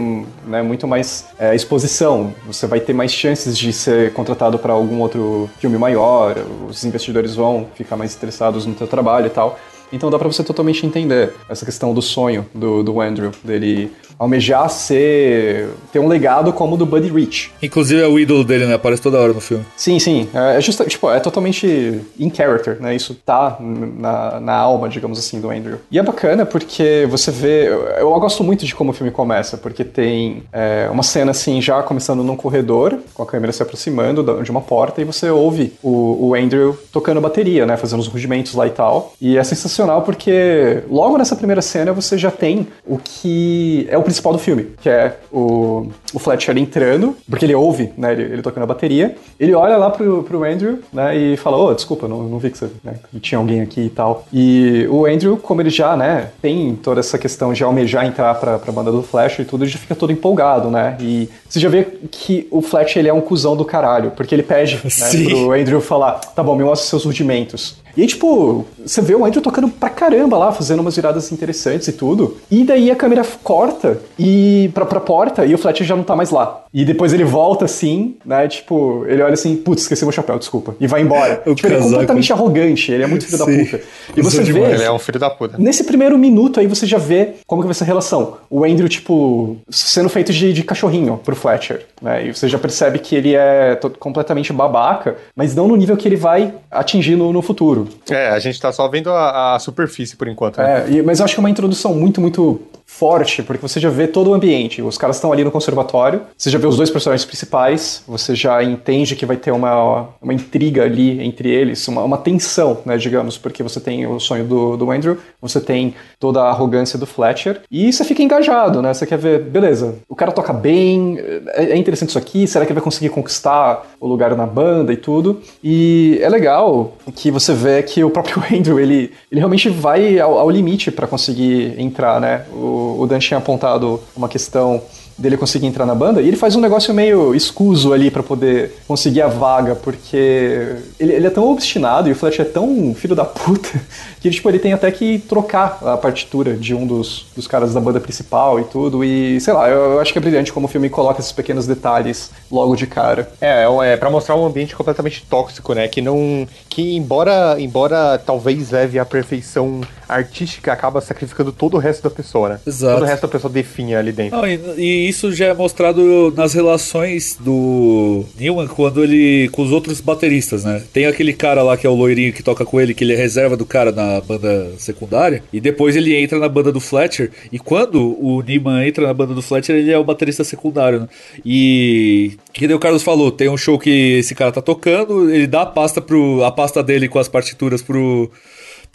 S4: né, muito mais é, exposição, você vai ter mais chances de ser contratado para algum outro filme maior, os investidores vão ficar mais interessados no teu trabalho e tal. Então dá para você totalmente entender essa questão do sonho do, do Andrew, dele almejar ser ter um legado como o do Buddy Rich.
S2: Inclusive é o ídolo dele, né? Aparece toda hora no filme.
S4: Sim, sim. É, é justa, tipo, é totalmente in character, né? Isso tá na, na alma, digamos assim, do Andrew. E é bacana porque você vê. Eu, eu gosto muito de como o filme começa, porque tem é, uma cena assim, já começando num corredor, com a câmera se aproximando de uma porta, e você ouve o, o Andrew tocando bateria, né? Fazendo os rugimentos lá e tal. E é sensacional porque logo nessa primeira cena você já tem o que é o principal do filme, que é o, o Fletcher entrando, porque ele ouve, né, ele, ele tocando a bateria, ele olha lá pro, pro Andrew, né, e fala, ô, oh, desculpa, não, não vi que, você, né, que tinha alguém aqui e tal. E o Andrew, como ele já, né, tem toda essa questão de almejar entrar pra, pra banda do Fletcher e tudo, ele já fica todo empolgado, né, e você já vê que o Fletcher, ele é um cuzão do caralho, porque ele pede, né, pro Andrew falar, tá bom, me mostra seus rudimentos. E aí, tipo, você vê o Andrew tocando pra caramba lá, fazendo umas viradas interessantes e tudo. E daí a câmera corta e pra, pra porta e o Fletcher já não tá mais lá. E depois ele volta assim, né? Tipo, ele olha assim, putz, esqueci meu chapéu, desculpa. E vai embora. [LAUGHS] tipo, casaco. ele é completamente arrogante, ele é muito filho Sim. da puta. E você vê.
S3: Ele é um filho da puta.
S4: Nesse primeiro minuto aí você já vê como que vai ser a relação. O Andrew, tipo, sendo feito de, de cachorrinho pro Fletcher. Né? E você já percebe que ele é completamente babaca, mas não no nível que ele vai atingir no, no futuro.
S3: É, a gente tá só vendo a, a superfície por enquanto. Né?
S4: É, e, mas eu acho que é uma introdução muito, muito forte, porque você já vê todo o ambiente. Os caras estão ali no conservatório, você já vê os dois personagens principais, você já entende que vai ter uma, uma intriga ali entre eles, uma, uma tensão, né, digamos, porque você tem o sonho do, do Andrew, você tem toda a arrogância do Fletcher, e você fica engajado, né? Você quer ver, beleza, o cara toca bem, é, é interessante isso aqui, será que vai conseguir conquistar o lugar na banda e tudo? E é legal que você vê que o próprio [LAUGHS] Andrew, ele, ele realmente vai ao, ao limite para conseguir entrar, né? O, o Dan tinha apontado uma questão dele conseguir entrar na banda, e ele faz um negócio meio escuso ali para poder conseguir a vaga, porque ele, ele, é tão obstinado e o Fletcher é tão filho da puta [LAUGHS] que tipo, ele tem até que trocar a partitura de um dos, dos caras da banda principal e tudo, e sei lá, eu, eu acho que é brilhante como o filme coloca esses pequenos detalhes logo de cara.
S3: É, é, é para mostrar um ambiente completamente tóxico, né, que não... que embora, embora talvez leve à perfeição artística, acaba sacrificando todo o resto da pessoa, né?
S2: Exato.
S3: Todo o resto da pessoa definha ali dentro.
S2: Não, e, e isso já é mostrado nas relações do Newman quando ele com os outros bateristas, né? Tem aquele cara lá que é o loirinho que toca com ele, que ele é reserva do cara na banda secundária, e depois ele entra na banda do Fletcher, e quando o Newman entra na banda do Fletcher, ele é o baterista secundário, né? E que o Carlos falou, tem um show que esse cara tá tocando, ele dá a pasta pro a pasta dele com as partituras pro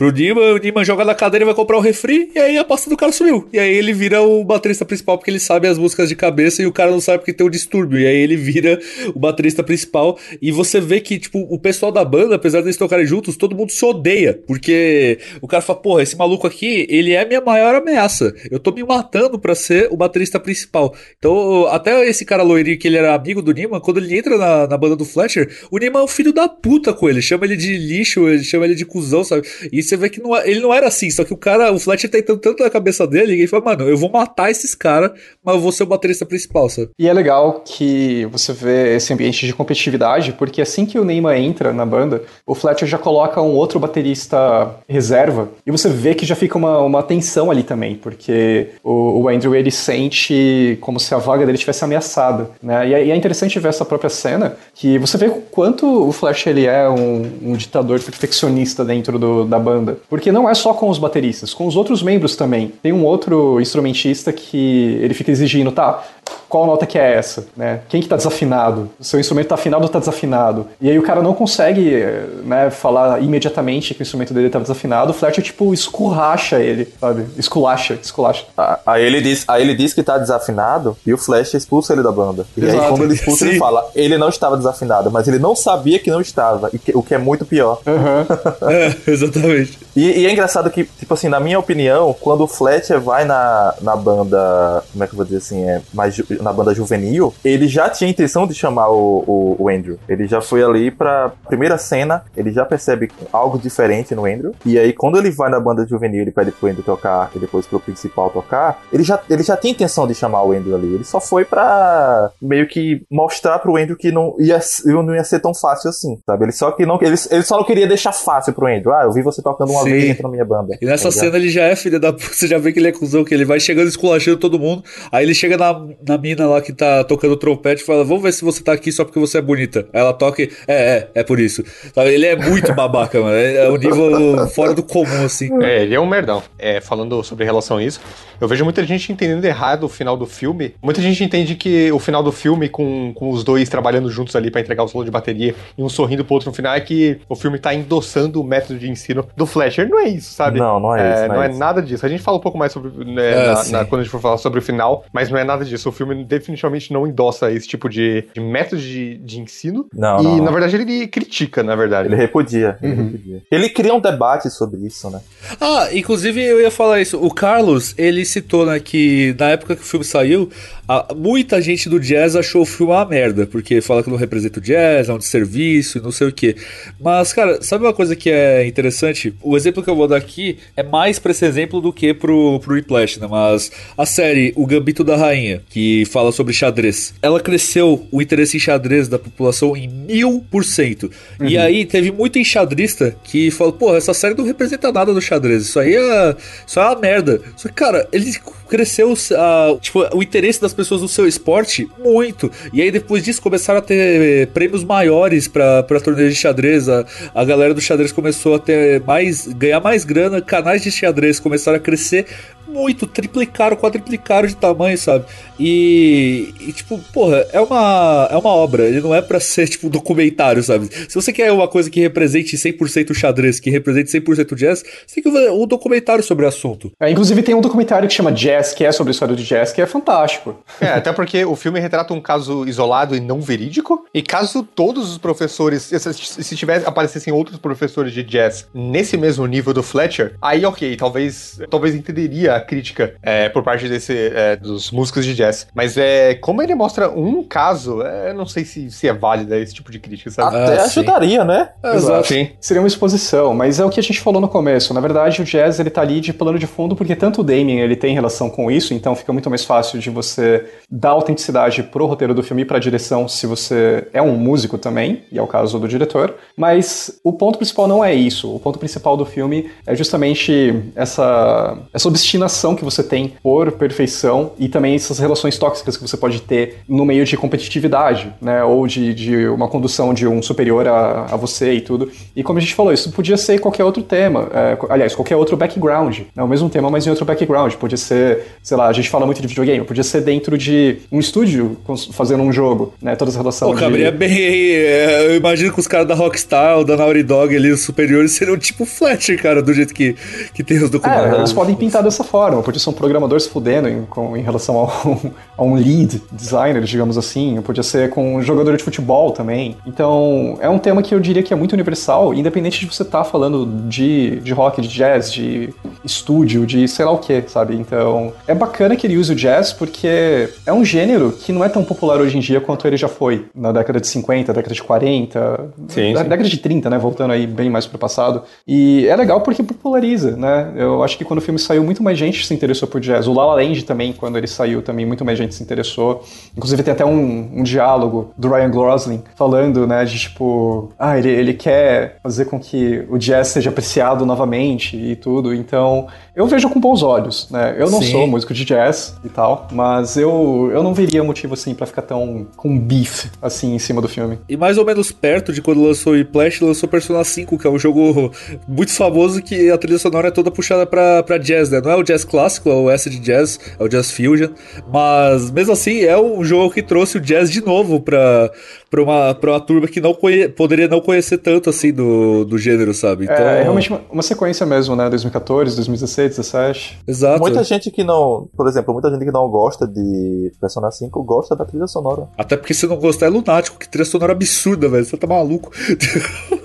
S2: pro Nima, o Nima joga na cadeira e vai comprar o refri, e aí a pasta do cara sumiu. E aí ele vira o baterista principal porque ele sabe as músicas de cabeça e o cara não sabe porque tem um distúrbio. E aí ele vira o baterista principal. E você vê que, tipo, o pessoal da banda, apesar de eles tocarem juntos, todo mundo se odeia. Porque o cara fala, porra, esse maluco aqui, ele é minha maior ameaça. Eu tô me matando pra ser o baterista principal. Então, até esse cara loirinho que ele era amigo do Nima, quando ele entra na, na banda do Fletcher, o Nima é um filho da puta com ele. Chama ele de lixo, ele chama ele de cuzão, sabe? E você vê que não, é, ele não era assim, só que o cara, o Fletcher tá entrando tanto na cabeça dele, que ele fala, mano, eu vou matar esses caras, mas eu vou ser o baterista principal, sabe?
S4: E é legal que você vê esse ambiente de competitividade, porque assim que o Neymar entra na banda, o Fletcher já coloca um outro baterista reserva, e você vê que já fica uma, uma tensão ali também, porque o, o Andrew, ele sente como se a vaga dele tivesse ameaçada, né? E é, e é interessante ver essa própria cena, que você vê o quanto o Fletcher, ele é um, um ditador perfeccionista dentro do, da banda. Porque não é só com os bateristas, com os outros membros também. Tem um outro instrumentista que ele fica exigindo, tá, qual nota que é essa, né? Quem que tá desafinado? O seu instrumento tá afinado ou tá desafinado? E aí o cara não consegue, né, falar imediatamente que o instrumento dele tá desafinado, o Fletcher, tipo, escurracha ele, sabe? Esculacha, esculacha.
S1: Aí ele diz, aí ele diz que tá desafinado e o Flash expulsa ele da banda. E Exato. aí quando ele expulsa, Sim. ele fala, ele não estava desafinado, mas ele não sabia que não estava, o que é muito pior.
S2: Uhum. [LAUGHS] é, exatamente.
S1: E, e, é engraçado que, tipo assim, na minha opinião, quando o Fletcher vai na, na banda, como é que eu vou dizer assim, é mais na banda juvenil, ele já tinha a intenção de chamar o, o, o, Andrew. Ele já foi ali pra primeira cena, ele já percebe algo diferente no Andrew. E aí, quando ele vai na banda juvenil, ele pede pro Andrew tocar e depois pro principal tocar, ele já, ele já tinha intenção de chamar o Andrew ali. Ele só foi pra meio que mostrar pro Andrew que não ia, não ia ser tão fácil assim, sabe? Ele só que não, ele, ele só não queria deixar fácil pro Andrew. Ah, eu vi você tocando uma. Vez da minha banda.
S2: E nessa tá cena ele já é filho da puta, [LAUGHS] você já vê que ele é cuzão, que ele vai chegando esculachando todo mundo, aí ele chega na, na mina lá que tá tocando trompete fala: Vamos ver se você tá aqui só porque você é bonita. Aí ela toca e. É, é, é por isso. Sabe? Ele é muito babaca, [LAUGHS] mano. É um nível fora do comum, assim.
S3: É, ele é um merdão. É, falando sobre relação a isso, eu vejo muita gente entendendo errado o final do filme. Muita gente entende que o final do filme, com, com os dois trabalhando juntos ali para entregar o solo de bateria e um sorrindo pro outro no final, é que o filme tá endossando o método de ensino do Fletcher. Não é isso, sabe?
S1: Não, não é, é isso.
S3: Não, não é, é nada disso. A gente fala um pouco mais sobre. Né, é, na, na, quando a gente for falar sobre o final, mas não é nada disso. O filme definitivamente não endossa esse tipo de, de método de, de ensino.
S1: Não,
S3: e,
S1: não,
S3: na verdade, ele critica, na verdade.
S1: Ele repudia, ele uhum. repudia. Ele cria um debate sobre isso, né?
S2: Ah, inclusive eu ia falar isso. O Carlos, ele citou, né, que na época que o filme saiu, a, muita gente do jazz achou o filme uma merda, porque fala que não representa o jazz, é um desserviço e não sei o que. Mas, cara, sabe uma coisa que é interessante? O exemplo que eu vou dar aqui é mais pra esse exemplo do que pro, pro Whiplash, né? Mas a série O Gambito da Rainha, que fala sobre xadrez, ela cresceu o interesse em xadrez da população em mil por cento. E uhum. aí teve muito enxadrista que falou, porra, essa série não representa nada do xadrez, isso aí é, isso é uma merda. Só que, cara, eles cresceu a, tipo, o interesse das pessoas no seu esporte muito. E aí depois disso começaram a ter prêmios maiores para torneios de xadrez. A, a galera do xadrez começou a ter mais, ganhar mais grana, canais de xadrez começaram a crescer muito, triplicaram, quadriplicaram de tamanho, sabe? E, e, tipo, porra, é uma, é uma obra, ele não é para ser, tipo, um documentário, sabe? Se você quer uma coisa que represente 100% xadrez, que represente 100% jazz, você tem que ver um documentário sobre o assunto.
S4: É, inclusive tem um documentário que chama Jazz, que é sobre a história do jazz, que é fantástico.
S3: É, até porque o filme retrata um caso isolado e não verídico, e caso todos os professores, se, se tiver, aparecessem outros professores de jazz nesse mesmo nível do Fletcher, aí ok, talvez, talvez entenderia crítica é, por parte desse, é, dos músicos de jazz. Mas é como ele mostra um caso, é, não sei se, se é válida esse tipo de crítica, sabe?
S1: Até ah, ajudaria, né?
S4: Exato. Sim. Seria uma exposição, mas é o que a gente falou no começo. Na verdade, o jazz ele tá ali de plano de fundo porque tanto o Damien ele tem relação com isso, então fica muito mais fácil de você dar autenticidade pro roteiro do filme e pra direção se você é um músico também, e é o caso do diretor. Mas o ponto principal não é isso. O ponto principal do filme é justamente essa, essa obstinação que você tem por perfeição e também essas relações tóxicas que você pode ter no meio de competitividade, né? Ou de, de uma condução de um superior a, a você e tudo. E como a gente falou, isso podia ser qualquer outro tema, é, aliás, qualquer outro background. Né? O mesmo tema, mas em outro background. Podia ser, sei lá, a gente fala muito de videogame, podia ser dentro de um estúdio fazendo um jogo, né? Toda essa relação.
S2: Pô, de... bem. É, eu imagino que os caras da Rockstar ou da Naughty Dog ali, os superiores, seriam tipo Fletcher, cara, do jeito que, que tem os documentos.
S4: É, eles podem pintar dessa forma. Podia ser um programador se fudendo em, com, em relação ao, [LAUGHS] a um lead designer, digamos assim. Podia ser com um jogador de futebol também. Então, é um tema que eu diria que é muito universal, independente de você estar tá falando de, de rock, de jazz, de estúdio, de sei lá o que, sabe? Então, é bacana que ele use o jazz porque é um gênero que não é tão popular hoje em dia quanto ele já foi na década de 50, década de 40, sim, sim. década de 30, né? Voltando aí bem mais pro passado. E é legal porque populariza, né? Eu acho que quando o filme saiu, muito mais gente se interessou por jazz. O La La Land também, quando ele saiu, também muito mais gente se interessou. Inclusive tem até um, um diálogo do Ryan Gosling falando, né, de tipo, ah, ele, ele quer fazer com que o jazz seja apreciado novamente e tudo. Então, eu vejo com bons olhos, né? Eu não Sim. Sou músico de jazz e tal, mas eu, eu não veria motivo assim para ficar tão com beef assim em cima do filme.
S2: E mais ou menos perto de quando lançou o Whiplash, lançou Persona 5, que é um jogo muito famoso que a trilha sonora é toda puxada pra, pra jazz, né? Não é o jazz clássico, é o acid jazz, é o jazz fusion, mas mesmo assim é um jogo que trouxe o jazz de novo pra, pra, uma, pra uma turma que não conhe, poderia não conhecer tanto assim do, do gênero, sabe?
S4: É, então... É, é realmente uma, uma sequência mesmo, né? 2014, 2016, 2017.
S1: Exato. Muita gente que não, por exemplo, muita gente que não gosta de Persona 5 gosta da trilha sonora.
S2: Até porque se não gostar é lunático, que trilha sonora absurda, velho. Você tá maluco. [LAUGHS]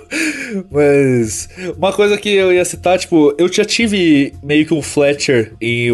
S2: Mas uma coisa que eu ia citar, tipo, eu já tive meio que um Fletcher em,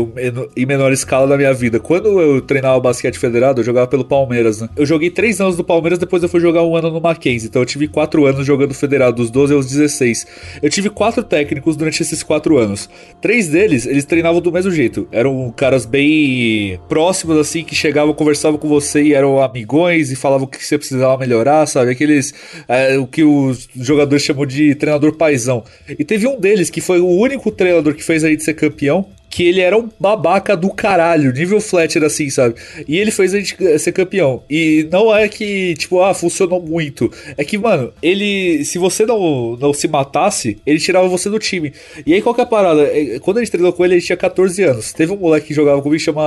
S2: em menor escala na minha vida. Quando eu treinava basquete federado, eu jogava pelo Palmeiras, né? Eu joguei três anos no Palmeiras, depois eu fui jogar um ano no Mackenzie. Então eu tive quatro anos jogando federado, dos 12 aos 16. Eu tive quatro técnicos durante esses quatro anos. Três deles, eles treinavam do mesmo jeito. Eram caras bem próximos, assim, que chegavam, conversavam com você e eram amigões e falavam o que você precisava melhorar, sabe? Aqueles. É, o que os jogadores chamam de treinador paisão. E teve um deles que foi o único treinador que fez a gente ser campeão que ele era um babaca do caralho, nível Fletcher assim, sabe? E ele fez a gente ser campeão. E não é que, tipo, ah, funcionou muito. É que, mano, ele, se você não, não se matasse, ele tirava você do time. E aí qual que é a parada? É, quando a gente treinou com ele, ele tinha 14 anos. Teve um moleque que jogava comigo, chama.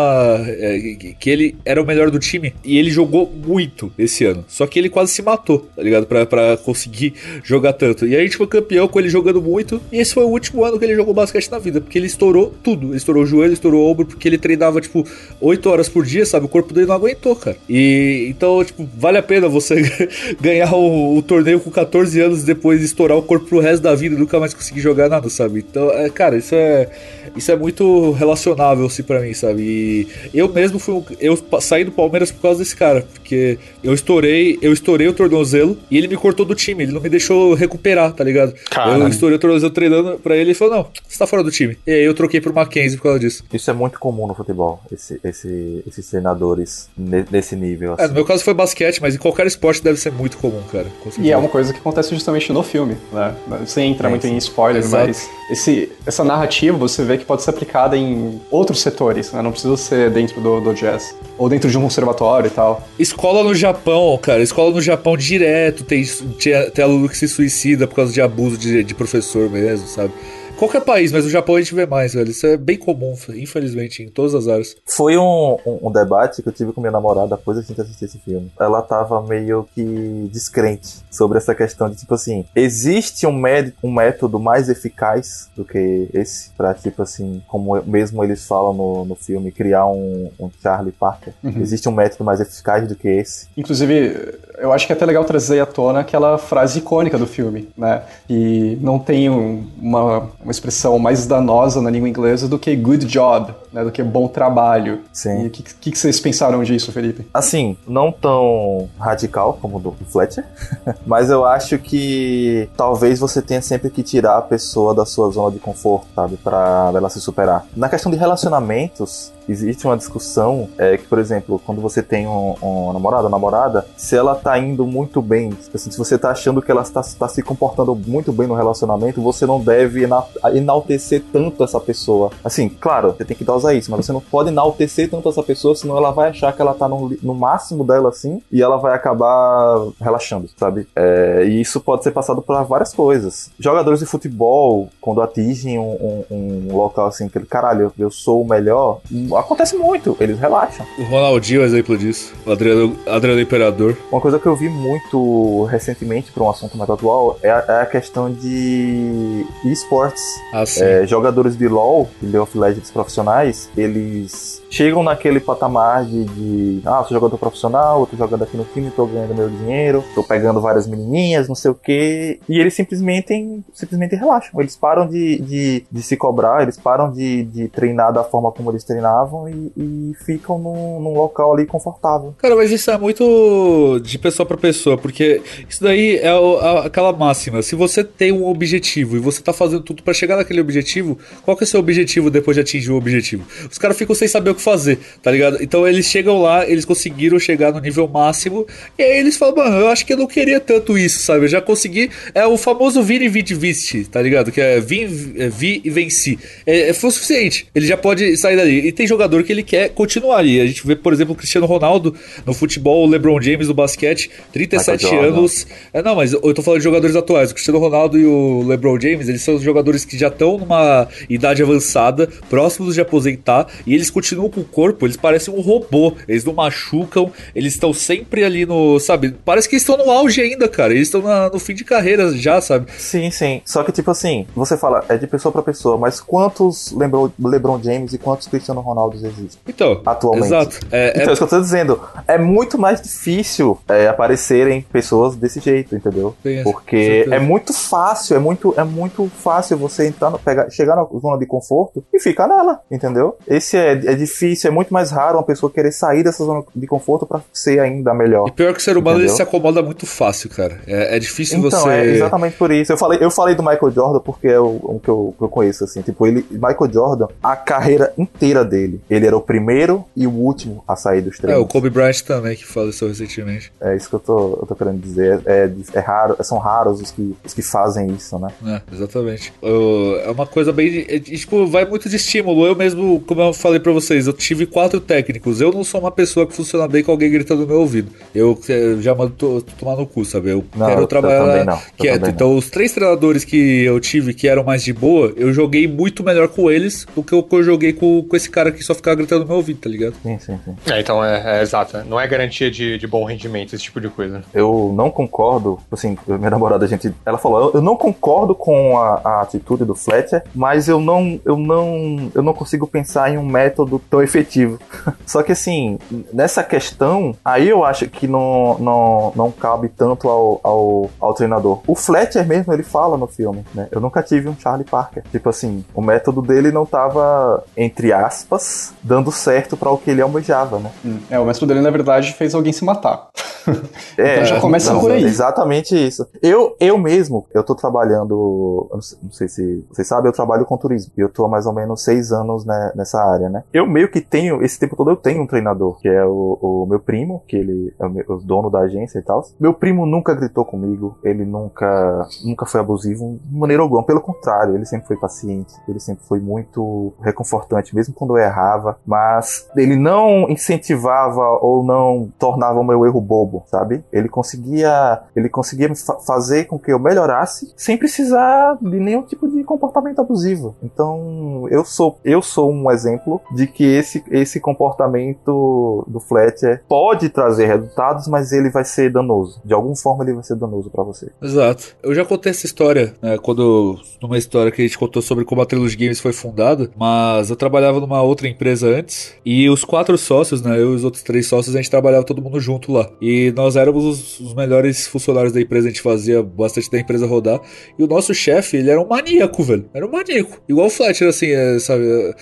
S2: É, que ele era o melhor do time. E ele jogou muito esse ano. Só que ele quase se matou, tá ligado? Pra, pra conseguir jogar tanto. E aí a gente foi campeão com ele jogando muito. E esse foi o último ano que ele jogou basquete na vida. Porque ele estourou tudo estourou o joelho, estourou o ombro, porque ele treinava, tipo, 8 horas por dia, sabe? O corpo dele não aguentou, cara. E então, tipo, vale a pena você [LAUGHS] ganhar o, o, torneio com 14 anos e depois estourar o corpo pro resto da vida e nunca mais conseguir jogar nada, sabe? Então, é, cara, isso é. Isso é muito relacionável, assim, pra mim, sabe? E eu mesmo fui. Eu saí do Palmeiras por causa desse cara. Porque eu estourei, eu estourei o tornozelo e ele me cortou do time. Ele não me deixou recuperar, tá ligado? Caramba. Eu estourei o tornozelo treinando pra ele e ele falou: não, você tá fora do time. E aí eu troquei pro Mackenzie Por causa disso.
S1: Isso é muito comum no futebol, esse, esse, esses treinadores nesse nível.
S2: Assim. É, no meu caso foi basquete, mas em qualquer esporte deve ser muito comum, cara.
S4: E é uma coisa que acontece justamente no filme, né? Você entra é, muito sim. em spoiler, Exato. mas esse, essa narrativa você vê que pode ser aplicada em outros setores, né? Não precisa ser dentro do, do jazz. Ou dentro de um conservatório e tal.
S2: Escola no Japão, cara. Escola no Japão direto tem, tem, tem aluno que se suicida por causa de abuso de, de professor mesmo, sabe? Qualquer país, mas o Japão a gente vê mais, velho. Isso é bem comum, infelizmente, em todas as áreas.
S1: Foi um, um, um debate que eu tive com minha namorada depois da gente assistir esse filme. Ela tava meio que descrente sobre essa questão de, tipo assim, existe um, um método mais eficaz do que esse pra, tipo assim, como mesmo eles falam no, no filme, criar um, um Charlie Parker? Uhum. Existe um método mais eficaz do que esse?
S4: Inclusive, eu acho que é até legal trazer à tona aquela frase icônica do filme, né? E não tem uma uma expressão mais danosa na língua inglesa do que good job, né, do que bom trabalho.
S1: Sim.
S4: E o que, que, que, vocês pensaram disso, Felipe?
S1: Assim, não tão radical como o do Fletcher, [LAUGHS] mas eu acho que talvez você tenha sempre que tirar a pessoa da sua zona de conforto, sabe, para ela se superar. Na questão de relacionamentos, existe uma discussão é, que, por exemplo, quando você tem um, um namorado ou namorada, se ela tá indo muito bem, assim, se você tá achando que ela está, está se comportando muito bem no relacionamento, você não deve enaltecer tanto essa pessoa. Assim, claro, você tem que dosar isso, mas você não pode enaltecer tanto essa pessoa, senão ela vai achar que ela tá no, no máximo dela assim e ela vai acabar relaxando, sabe? É, e isso pode ser passado por várias coisas. Jogadores de futebol, quando atingem um, um, um local assim, que caralho, eu sou o melhor, acontece muito, eles relaxam.
S2: O Ronaldinho é um exemplo disso, o Adriano, Adriano Imperador.
S1: Uma coisa que eu vi muito recentemente para um assunto mais atual é a, é a questão de esportes.
S2: Ah,
S1: é, jogadores de LoL, de League of Legends profissionais, eles chegam naquele patamar de, de ah, sou jogador profissional, eu tô jogando aqui no time, tô ganhando meu dinheiro, tô pegando várias menininhas, não sei o que, e eles simplesmente, simplesmente relaxam, eles param de, de, de se cobrar, eles param de, de treinar da forma como eles treinavam e, e ficam num, num, local ali confortável.
S2: Cara, mas isso é muito de pessoa para pessoa, porque isso daí é o, a, aquela máxima, se você tem um objetivo e você tá fazendo tudo para chegar naquele objetivo, qual que é o seu objetivo depois de atingir o objetivo? Os caras ficam sem saber o que fazer, tá ligado? Então eles chegam lá, eles conseguiram chegar no nível máximo, e aí eles falam, mano, eu acho que eu não queria tanto isso, sabe? Eu já consegui. É o famoso vir e vite viste, tá ligado? Que é vim, é, vi e venci. É, é, foi o suficiente. Ele já pode sair dali. E tem jogador que ele quer continuar ali. A gente vê, por exemplo, o Cristiano Ronaldo no futebol, o LeBron James no basquete, 37 anos. É, não, mas eu tô falando de jogadores atuais. O Cristiano Ronaldo e o LeBron James, eles são jogadores que já estão numa idade avançada, próximos de aposentar, e eles continuam com o corpo, eles parecem um robô. Eles não machucam, eles estão sempre ali no. Sabe? Parece que estão no auge ainda, cara. Eles estão no fim de carreira já, sabe?
S1: Sim, sim. Só que, tipo assim, você fala, é de pessoa para pessoa, mas quantos LeBron, LeBron James e quantos Cristiano Ronaldo existem?
S2: Então,
S1: atualmente.
S2: Exato.
S1: É, então, é... isso que eu tô dizendo. É muito mais difícil é, aparecerem pessoas desse jeito, entendeu? Sim, Porque é muito fácil, é muito, é muito fácil você entrar no, pegar, chegar na zona de conforto e ficar nela, entendeu? Esse é, é difícil difícil, é muito mais raro uma pessoa querer sair dessa zona de conforto para ser ainda melhor.
S2: E pior que o ser humano ele se acomoda muito fácil, cara. É, é difícil
S1: então,
S2: você.
S1: É exatamente por isso. Eu falei, eu falei do Michael Jordan porque é o, o que, eu, que eu conheço, assim. Tipo, ele, Michael Jordan, a carreira inteira dele, ele era o primeiro e o último a sair dos treinos.
S2: É, o Kobe Bryant também, que faleceu recentemente.
S1: É isso que eu tô, eu tô querendo dizer. É, é raro, são raros os que, os que fazem isso, né?
S2: É, exatamente. Eu, é uma coisa bem. É, tipo, vai muito de estímulo. Eu mesmo, como eu falei pra vocês, eu tive quatro técnicos. Eu não sou uma pessoa que funciona bem com alguém gritando no meu ouvido. Eu, eu já mando to, tomar no cu, sabe? Eu não, quero eu trabalhar não, quieto. Então, os três treinadores que eu tive que eram mais de boa, eu joguei muito melhor com eles do que eu, que eu joguei com, com esse cara que só ficava gritando no meu ouvido, tá ligado?
S1: Sim, sim, sim.
S3: É, então é, é exato. Não é garantia de, de bom rendimento, esse tipo de coisa.
S1: Eu não concordo, assim, minha namorada, a gente, ela falou, eu não concordo com a, a atitude do Fletcher, mas eu não, eu não, eu não consigo pensar em um método tão efetivo [LAUGHS] Só que assim, nessa questão, aí eu acho que não, não, não cabe tanto ao, ao, ao treinador. O Fletcher mesmo, ele fala no filme, né? Eu nunca tive um Charlie Parker. Tipo assim, o método dele não tava, entre aspas, dando certo para o que ele almejava, né?
S4: Hum. É, o método dele, na verdade, fez alguém se matar. [LAUGHS]
S1: É,
S4: Então já começa
S1: então,
S4: por aí.
S1: Exatamente isso. Eu, eu mesmo, eu tô trabalhando, não sei, não sei se vocês sabem, eu trabalho com turismo. E eu tô há mais ou menos seis anos né, nessa área, né? Eu meio que tenho, esse tempo todo eu tenho um treinador, que é o, o meu primo, que ele é o, meu- o dono da agência e tal. Meu primo nunca gritou comigo, ele nunca, nunca foi abusivo de maneira alguma. Pelo contrário, ele sempre foi paciente, ele sempre foi muito reconfortante, mesmo quando eu errava. Mas ele não incentivava ou não tornava o meu erro bobo, sabe? Ele conseguia, ele conseguia fazer com que eu melhorasse sem precisar de nenhum tipo de comportamento abusivo. Então, eu sou, eu sou um exemplo de que esse, esse comportamento do Fletcher pode trazer resultados, mas ele vai ser danoso. De alguma forma ele vai ser danoso pra você.
S2: Exato. Eu já contei essa história, né, quando numa história que a gente contou sobre como a Trilogy Games foi fundada, mas eu trabalhava numa outra empresa antes e os quatro sócios, né, eu e os outros três sócios, a gente trabalhava todo mundo junto lá. E nós éramos os, os melhores funcionários da empresa, a gente fazia bastante da empresa rodar. E o nosso chefe, ele era um maníaco, velho. Era um maníaco. Igual o Fletcher, assim, é, sabe? É,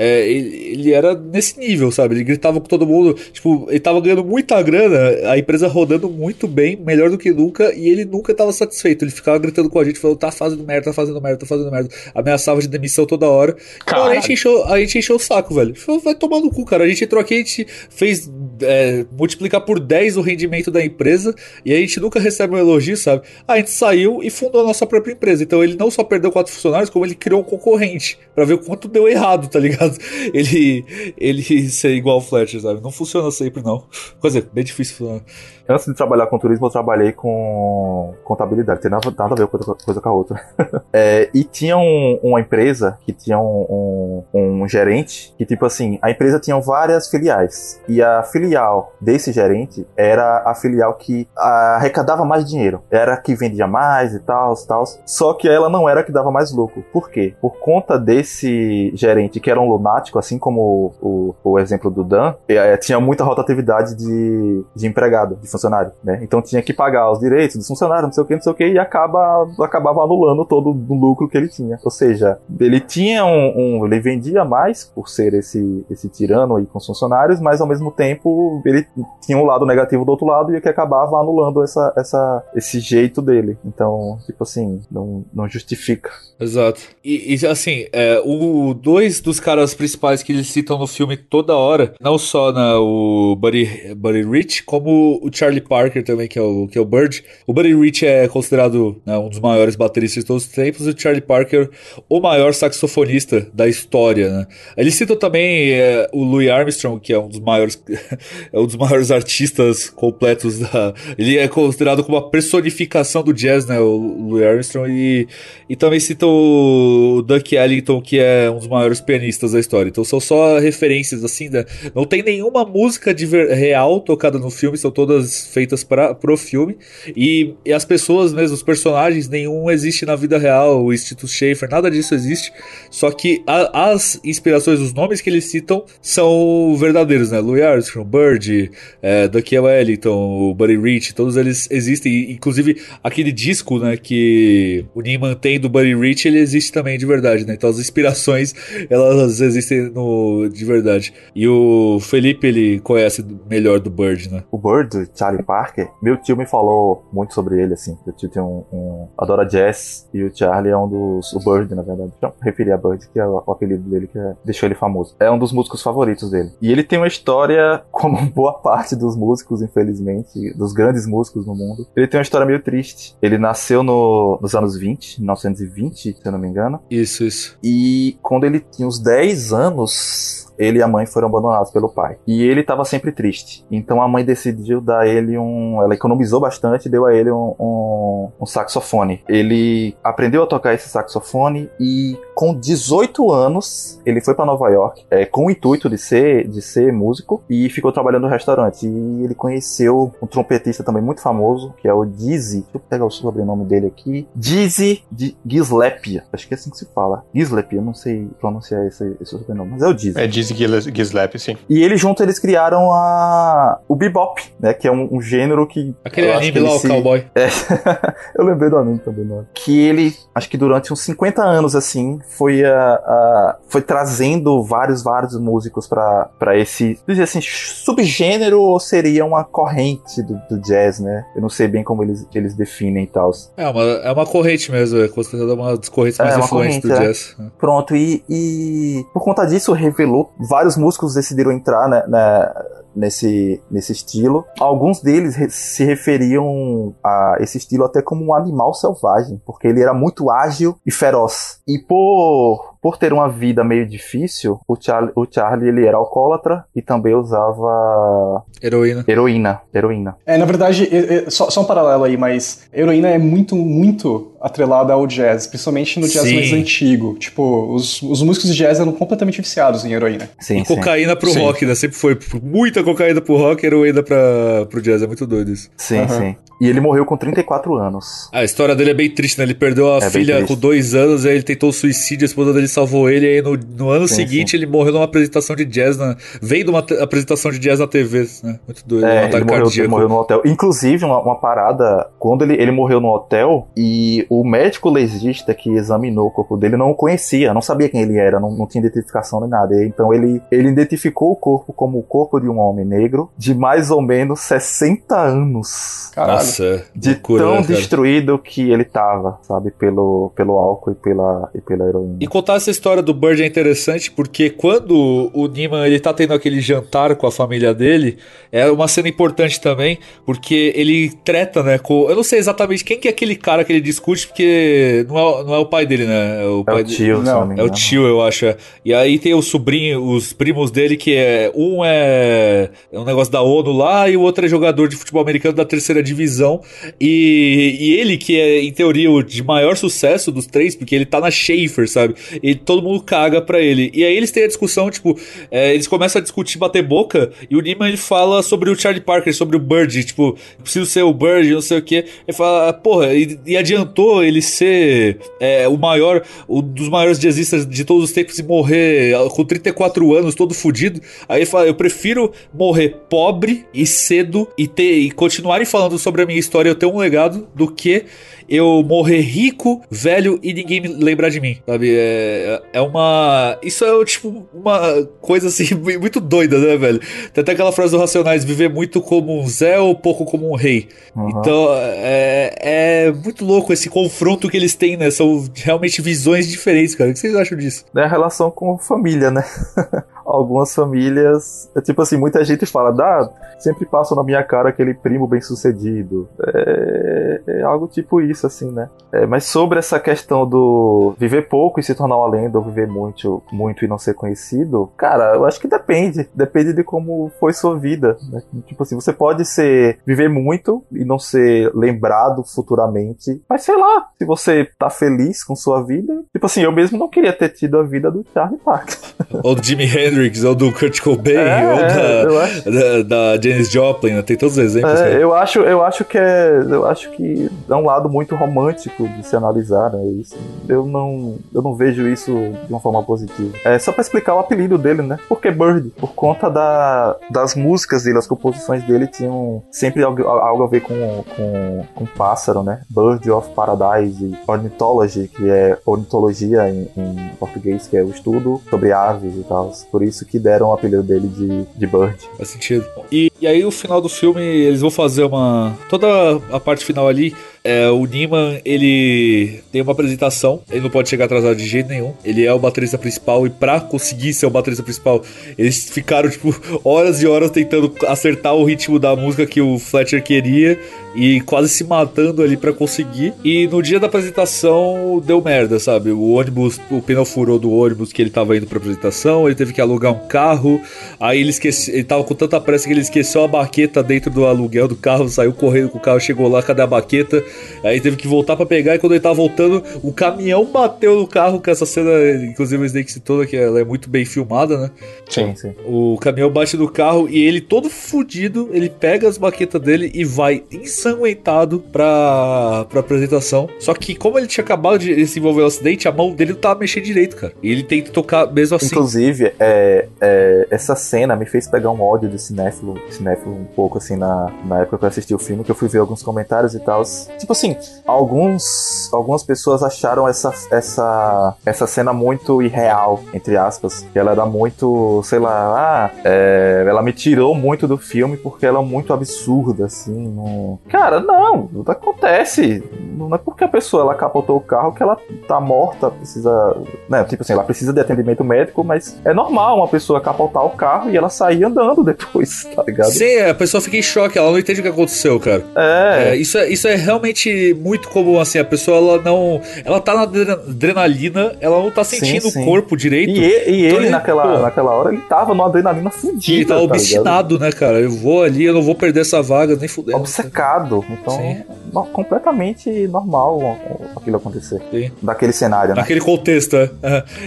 S2: ele, ele era nesse nível, sabe? Ele gritava com todo mundo. Tipo, ele tava ganhando muita grana, a empresa rodando muito bem, melhor do que nunca, e ele nunca tava satisfeito. Ele ficava gritando com a gente, falando: tá fazendo merda, tá fazendo merda, tá fazendo merda. Ameaçava de demissão toda hora. Então a gente, encheu, a gente encheu o saco, velho. Vai tomar no cu, cara. A gente entrou aqui, a gente fez é, multiplicar por 10 o rendimento da empresa e a gente nunca recebe um elogio, sabe? A gente saiu e fundou a nossa própria empresa. Então ele não só perdeu quatro funcionários, como ele criou um concorrente pra ver o quanto deu errado, tá ligado? [LAUGHS] Ele, ele ser igual o Fletcher, sabe? Não funciona sempre, não. Coisa bem difícil funcionar.
S1: Antes de trabalhar com turismo, eu trabalhei com contabilidade. Tem nada, nada a ver com outra coisa com a outra. [LAUGHS] É, e tinha um- uma empresa que tinha um, um- um gerente que, tipo assim, a empresa tinha várias filiais. E a filial desse gerente era a filial que arrecadava mais dinheiro. Era a que vendia mais e tal, tal. Só que ela não era a que dava mais lucro. Por quê? Por conta desse gerente que era um lunático, assim como o, o exemplo do Dan, é, tinha muita rotatividade de, de empregado, de funcionário, né? Então tinha que pagar os direitos dos funcionários, não sei o que, não sei o que, e acaba, acabava anulando todo o lucro que ele tinha. Ou seja, ele tinha um, um- ele vendia mais por ser esse, esse tirano aí com os funcionários, mas ao mesmo tempo ele tinha um lado negativo do outro lado e que acabava anulando essa, essa, esse jeito dele. Então, tipo assim, não, não justifica.
S2: Exato. E, e, assim, é, o, dois dos caras principais que eles citam no filme toda hora, não só né, o Buddy, Buddy Rich, como o Charlie Parker também, que é o, que é o Bird. O Buddy Rich é considerado né, um dos maiores bateristas de todos os tempos, e o Charlie Parker, o maior saxofonista da história. Né? Eles citam também é, o Louis Armstrong, que é um dos maiores, [LAUGHS] é um dos maiores artistas completos da. Ele é considerado como a personificação do jazz, né? O Louis Armstrong, e, e também citam o Duck Ellington, que é um dos maiores pianistas da história. Então são só referências assim, né? Não tem nenhuma música de real tocada no filme, são todas feitas para pro filme. E, e as pessoas mesmo, os personagens, nenhum existe na vida real, o Instituto Schaefer, nada disso existe. Só que a- as inspirações, os nomes que eles citam são verdadeiros, né? Louis Armstrong, Bird, é, Duck Ellington, o Buddy Rich, todos eles existem. Inclusive aquele disco, né, que o Neiman tem do Buddy Rich, ele existe também de verdade, né? Então as inspirações, elas existem no, de verdade. E o Felipe, ele conhece melhor do Bird, né?
S1: O Bird, Charlie Parker, meu tio me falou muito sobre ele, assim. Meu tio tem um, um- adora jazz e o Charlie é um dos. O Bird, na verdade. Então, referi a Bird, que é o, o apelido dele que é- deixou ele famoso. É um dos músicos favoritos dele. E ele tem uma história, [LAUGHS] como boa parte dos músicos, infelizmente, dos grandes músicos no mundo. Ele tem uma história meio triste. Ele nasceu no- nos anos 20, 1920, se eu não me engano.
S2: Isso, isso.
S1: E quando ele tinha uns 10 anos, ele e a mãe foram abandonados pelo pai. E ele estava sempre triste. Então a mãe decidiu dar ele um. Ela economizou bastante e deu a ele um, um, um saxofone. Ele aprendeu a tocar esse saxofone e com 18 anos ele foi para Nova York é, com o intuito de ser, de ser músico e ficou trabalhando no restaurante. E ele conheceu um trompetista também muito famoso, que é o Dizzy. Deixa eu pegar o sobrenome dele aqui. Dizzy de Gislépia. Acho que é assim que se fala. Gislépia, eu não sei pronunciar esse, esse sobrenome, mas é o Dizzy.
S3: É Dizzy Gis- Gislap, sim.
S1: E eles juntos eles criaram a o bebop, né, que é um, um gênero que
S2: Aquele anime lá, o
S1: se-
S2: cowboy.
S1: É, [LAUGHS] eu lembrei do anime também, né? Que ele, acho que durante uns 50 anos, assim, foi, a, a- foi trazendo vários, vários músicos pra pra esse, dizer assim, subgênero ou seria uma corrente do, do jazz, né? Eu não sei bem como eles, eles definem e tal.
S2: É uma, é uma corrente mesmo, é considerada uma das correntes
S1: É,
S2: mais
S1: uma
S2: influentes do
S1: é.
S2: jazz.
S1: Pronto, e, e por conta disso revelou, vários músicos decidiram entrar né, né, nesse, nesse estilo. Alguns deles se referiam a esse estilo até como um animal selvagem, porque ele era muito ágil e feroz. E por, por ter uma vida meio difícil, o Charlie, o Charlie ele era alcoólatra e também usava
S2: Heroína.
S1: heroína. Heroína.
S4: É, na verdade, é- é- só, só um paralelo aí, mas heroína é muito, muito atrelada ao jazz, principalmente no jazz
S2: Sim.
S4: mais antigo. Tipo, os, os músicos de jazz eram completamente viciados em heroína.
S1: Sim,
S2: E
S1: sim.
S2: cocaína pro
S3: Sim.
S2: rock, né? Sempre foi muita cocaína pro rock, heroína pra, pro jazz. É muito doido isso.
S1: Sim,
S4: Aham.
S1: sim. E ele morreu com 34 anos.
S2: A história dele é bem triste, né? Ele perdeu a
S1: É
S2: filha com dois anos, aí ele tentou suicídio, a esposa dele salvou ele, e aí no, no ano
S1: Sim,
S2: seguinte ele morreu numa apresentação de jazz, na, veio de uma apresentação de jazz na TV, né? Muito doido, um
S1: É, ele
S2: ataque
S1: morreu, ele
S2: cardíaco.
S1: morreu no hotel. Inclusive, uma, uma parada, quando ele, ele morreu no hotel, e o médico legista que examinou o corpo dele não o conhecia, não sabia quem ele era, não, não tinha identificação nem nada. E Então ele, ele identificou o corpo como o corpo de um homem negro de mais ou menos 60 anos.
S4: Caralho.
S2: Nossa,
S1: De
S2: loucura,
S1: tão
S2: né, cara?
S1: destruído que ele tava, sabe, pelo, pelo álcool e pela, e pela heroína.
S2: E contar essa história do Bird é interessante porque quando o Neiman ele tá tendo aquele jantar com a família dele, é uma cena importante também, porque ele treta, né, com... Eu não sei exatamente quem que é aquele cara que ele discute, porque não é, não é o pai dele, né? É o,
S1: É
S2: pai
S1: o tio, se
S4: Não,
S2: É o tio, eu acho. é. E aí tem o sobrinho, os primos dele, que é. Um é, é um negócio da ONU lá, e o outro é jogador de futebol americano da terceira divisão. E, e ele, que é, em teoria, o de maior sucesso dos três, porque ele tá na Schaefer, sabe? E todo mundo caga pra ele. E aí eles têm a discussão, tipo, é, eles começam a discutir, bater boca, e o Neiman ele fala sobre o Charlie Parker, sobre o Bird, tipo, preciso ser o Bird, não sei o que. Ele fala, porra, e, e adiantou ele ser é, o maior, um dos maiores jazzistas de todos os tempos e morrer com 34 anos, todo fudido. Aí ele fala, eu prefiro morrer pobre e cedo e ter e continuarem falando sobre a minha história e eu ter um legado do que eu morrer rico, velho e ninguém me lembrar de mim, sabe? É, é uma. Isso é tipo uma coisa assim [LAUGHS] muito doida, né, velho? Tem até aquela frase do Racionais: viver muito como um Zé ou pouco como um rei.
S1: Uhum.
S2: Então é, é muito louco esse confronto que eles têm, né? São realmente visões diferentes, cara. O que vocês acham disso?
S1: É a relação com família, né? [LAUGHS] Algumas famílias, é tipo assim, muita gente fala, dá, sempre passa na minha cara aquele primo bem sucedido. É, é algo tipo isso, assim, né? É, mas sobre essa questão do viver pouco e se tornar uma lenda, ou viver muito, muito e não ser conhecido, cara, eu acho que depende. Depende de como foi sua vida. Né? Tipo assim, você pode ser viver muito e não ser lembrado futuramente. Mas sei lá, se você tá feliz com sua vida. Tipo assim, eu mesmo não queria ter tido a vida do Charlie Parker.
S2: ou do Jimi Hendrix, [LAUGHS] ou do Kurt Cobain,
S1: É,
S2: ou
S1: é, acho-
S2: da, da, da Janis Joplin, né? Tem todos os exemplos,
S1: É, eu acho, eu acho que é, eu acho que é um lado muito romântico de se analisar, né? Isso. Eu não, eu não vejo isso de uma forma positiva. É só pra explicar o apelido dele, né? Por que Bird? Por conta da, das músicas dele, as composições dele tinham sempre algo, algo a ver com, com, com pássaro, né? Bird of Paradise, Ornithology, que é ornitologia em, em português, que é o estudo sobre aves e tal. Por isso que deram o apelido dele de, de Bird.
S2: Faz sentido. E, e aí, o final do filme, eles vão fazer uma. Toda a parte final ali. É, o Niman, ele tem uma apresentação, ele não pode chegar atrasado de jeito nenhum. Ele é o baterista principal e pra conseguir ser o baterista principal, eles ficaram tipo horas e horas tentando acertar o ritmo da música que o Fletcher queria e quase se matando ali pra conseguir. E no dia da apresentação deu merda, sabe? O ônibus, o pneu furou do ônibus que ele tava indo pra apresentação, ele teve que alugar um carro. Aí ele esquece, ele tava com tanta pressa que ele esqueceu esqueceu a baqueta dentro do aluguel do carro, saiu correndo com o carro, chegou lá, cadê a baqueta? Aí teve que voltar para pegar e quando ele tava voltando, o caminhão bateu no carro, com essa cena, inclusive o Snake citou, né, que ela é muito bem filmada, né?
S3: Sim, sim.
S2: O caminhão bate no carro e ele todo fudido, ele pega as baquetas dele e vai ensanguentado pra, pra apresentação. Só que como ele tinha acabado de desenvolver o acidente, a mão dele não tava mexendo direito, cara. E ele tenta tocar mesmo assim.
S1: Inclusive, é, é, essa cena me fez pegar um ódio de cinéfilo, cinéfilo um pouco assim na, na época que eu assisti o filme, que eu fui ver alguns comentários e tal. Tipo assim, alguns, algumas pessoas acharam essa, essa, essa cena muito irreal, entre aspas. Que ela era muito, sei lá, ah, é, ela me tirou muito do filme porque ela é muito absurda, assim. Não... Cara, não, acontece. Não é porque a pessoa ela capotou o carro que ela tá morta, precisa. Né, tipo assim, ela precisa de atendimento médico, mas é normal uma pessoa capotar o carro e ela sair andando depois, [LAUGHS] tá ligado?
S2: Sim, a pessoa fica em choque, ela não entende o que aconteceu, cara.
S1: É.
S2: É, isso, é, isso é realmente muito comum, assim, a pessoa ela não. Ela tá na adre- adrenalina, ela não tá sentindo
S1: sim.
S2: o corpo direito.
S1: E, e-
S2: Então
S1: ele, naquela,
S2: pô,
S1: naquela hora, ele tava numa adrenalina fudida.
S2: Ele tá
S1: ligado?
S2: obstinado, né, cara? Eu vou ali, eu não vou perder essa vaga, nem fudendo.
S1: Obcecado. Então,
S2: Sim.
S1: no- completamente normal aquilo acontecer.
S2: Sim.
S1: Daquele cenário, né?
S2: Naquele contexto. É.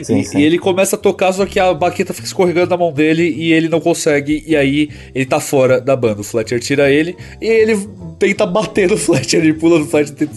S1: Sim,
S2: e,
S1: sim.
S2: e ele começa a tocar, só que a baqueta fica escorregando na mão dele e ele não consegue. E aí ele tá fora da banda. O Fletcher tira ele e ele tenta bater no [LAUGHS] Fletcher, ele pula no Fletcher, tenta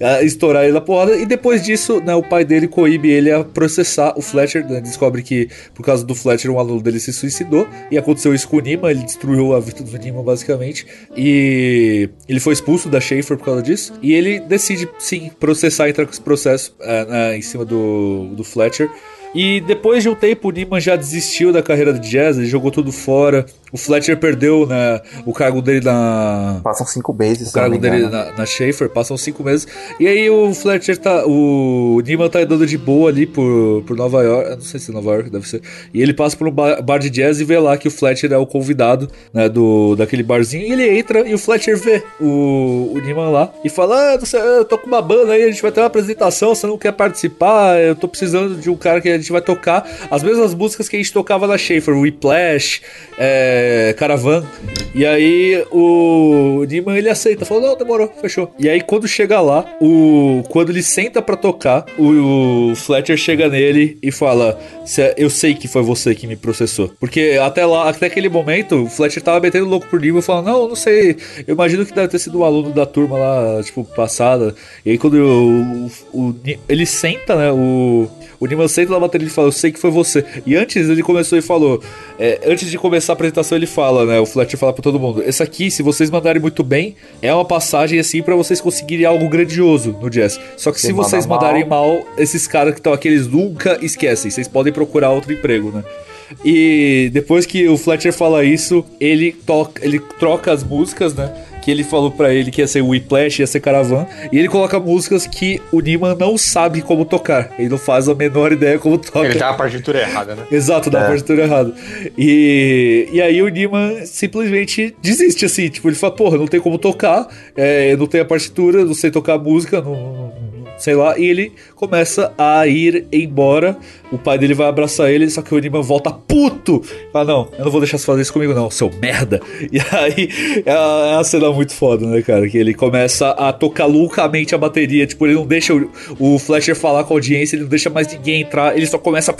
S2: ah, estourar ele na porrada. E depois disso, né, o pai dele coíbe ele a processar o Fletcher. Né, descobre que por causa do Fletcher, um aluno dele se suicidou. E aconteceu isso com o Nima, ele destruiu a vida do Nima, basicamente. E ele foi expulso da Schaefer por causa disso. E ele decide, sim, processar, entrar com esse processo né, em cima do, do Fletcher. E depois de um tempo, o Neiman já desistiu da carreira de jazz, ele jogou tudo fora. O Fletcher perdeu né, o cargo dele na.
S1: Passam cinco meses,
S2: O cargo dele na, na Schaefer, passam cinco meses. E aí o Fletcher tá. O Neiman tá andando de boa ali por, por Nova York. Não sei se é Nova York, deve ser. E ele passa por um bar, bar de jazz e vê lá que o Fletcher é o convidado né, do, daquele barzinho. E ele entra e o Fletcher vê o, o Neiman lá e fala: Ah, não sei, eu tô com uma banda aí, a gente vai ter uma apresentação, você não quer participar? Eu tô precisando de um cara que a gente vai tocar as mesmas músicas que a gente tocava na Schaefer, Whiplash, é, Caravan. E aí o Neiman ele aceita, falou: Não, demorou, fechou. E aí quando chega lá, o quando ele senta pra tocar, o, o Fletcher chega nele e fala: "Cê- Eu sei que foi você que me processou. Porque até lá, até aquele momento, o Fletcher tava metendo louco por Neiman falando: Não, não sei, eu imagino que deve ter sido um aluno da turma lá, tipo, passada. E aí quando o, o- ele senta, né? O, o Neiman senta na bateria e fala: Eu sei que foi você. E antes ele começou e falou: é, Antes de começar a apresentação, ele fala, né? O Fletcher fala pra todo mundo: Esse aqui, se vocês mandarem muito bem, é uma passagem assim pra vocês conseguirem algo grandioso no jazz. Só que se,
S1: Se manda
S2: vocês
S1: mal-
S2: mandarem mal, esses caras que estão aqui, eles nunca esquecem. Vocês podem procurar outro emprego, né? E depois que o Fletcher fala isso, ele toca, ele troca as músicas, né? Que ele falou pra ele que ia ser Whiplash, ia ser Caravan. E ele coloca músicas que o Neiman não sabe como tocar. Ele não faz a menor ideia como toca.
S3: Ele tem a partitura errada, né?
S2: Exato, da
S1: É.
S2: partitura errada. E, e aí o Neiman simplesmente desiste, assim. Tipo, ele fala, porra, não tem como tocar, é, eu não tenho a partitura, não sei tocar música, não- sei lá. E ele começa a ir embora. O pai dele vai abraçar ele, só que o Neiman volta puto. Fala, não, eu não vou deixar você fazer isso comigo, não, seu merda. [LAUGHS] E aí é uma, é uma cena muito foda, né, cara? Que ele começa a tocar loucamente a bateria. Tipo, ele não deixa o, o Fletcher falar com a audiência, ele não deixa mais ninguém entrar. Ele só começa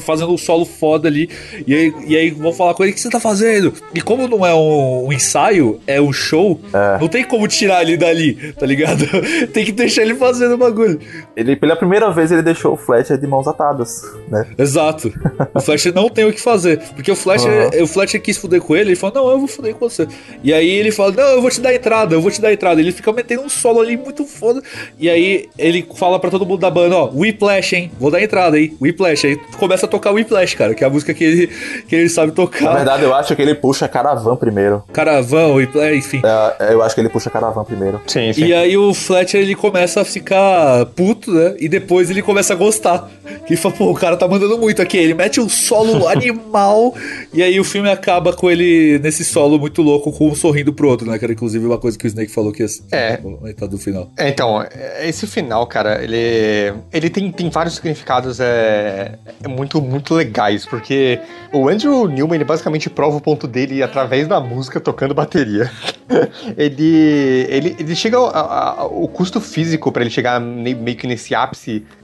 S2: fazendo um solo foda ali. E aí, e aí vão falar com ele: o que você tá fazendo? E como não é um, um ensaio, é um show, não tem como tirar ele dali, tá ligado? [LAUGHS] tem que deixar ele fazendo o bagulho.
S1: Ele, pela primeira vez, ele deixou o Fletcher de mãos atadas, né?
S2: Exato. O Fletcher não tem o que fazer. Porque o Fletcher, o Fletcher quis fuder com ele, ele falou, não, eu vou fuder com você. E aí ele fala, não, eu vou te dar entrada, eu vou te dar entrada. Ele fica metendo um solo ali muito foda. E aí ele fala pra todo mundo da banda, ó, Whiplash, hein? Vou dar entrada, hein? Whiplash. Aí começa a tocar Whiplash, cara, que é a música que ele, que ele sabe
S1: Na
S2: tocar.
S1: verdade, eu acho que ele puxa Caravan primeiro.
S2: Caravão, Whiplash, enfim.
S1: É, eu acho que ele puxa Caravan primeiro.
S3: Sim, sim.
S2: E aí o Fletcher ele começa a ficar puto, né? E depois ele começa a gostar. Que fala, pô, o cara tá mandando muito aqui. Ele mete um solo [LAUGHS] animal e aí o filme acaba com ele nesse solo muito louco, com um sorrindo pro outro, né? Que era inclusive uma coisa que o Snake falou que ia
S3: É.
S2: comentar do final.
S3: É, então, esse final, cara, ele, ele tem, tem vários significados é, é muito, muito legais, porque o Andrew Newman, ele basicamente prova o ponto dele através da música tocando bateria. [LAUGHS] ele, ele, ele chega ao, custo físico pra ele chegar meio que nesse ápice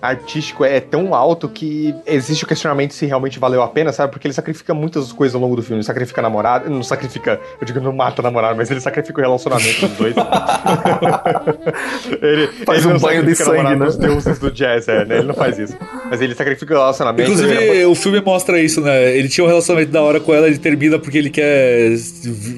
S3: artístico é tão alto que existe o questionamento se realmente valeu a pena, sabe? Porque ele sacrifica muitas coisas ao longo do filme. Ele sacrifica a namorada, não sacrifica, eu digo, não mata a namorada, mas ele sacrifica o relacionamento dos dois. [LAUGHS] ele
S1: Faz
S3: ele
S1: um banho de sangue, né?
S3: deuses do jazz, é, né? Ele não faz isso. Mas ele sacrifica o relacionamento. ele-
S2: Inclusive, o filme mostra isso, né? Ele tinha um relacionamento da hora com ela, ele termina porque ele quer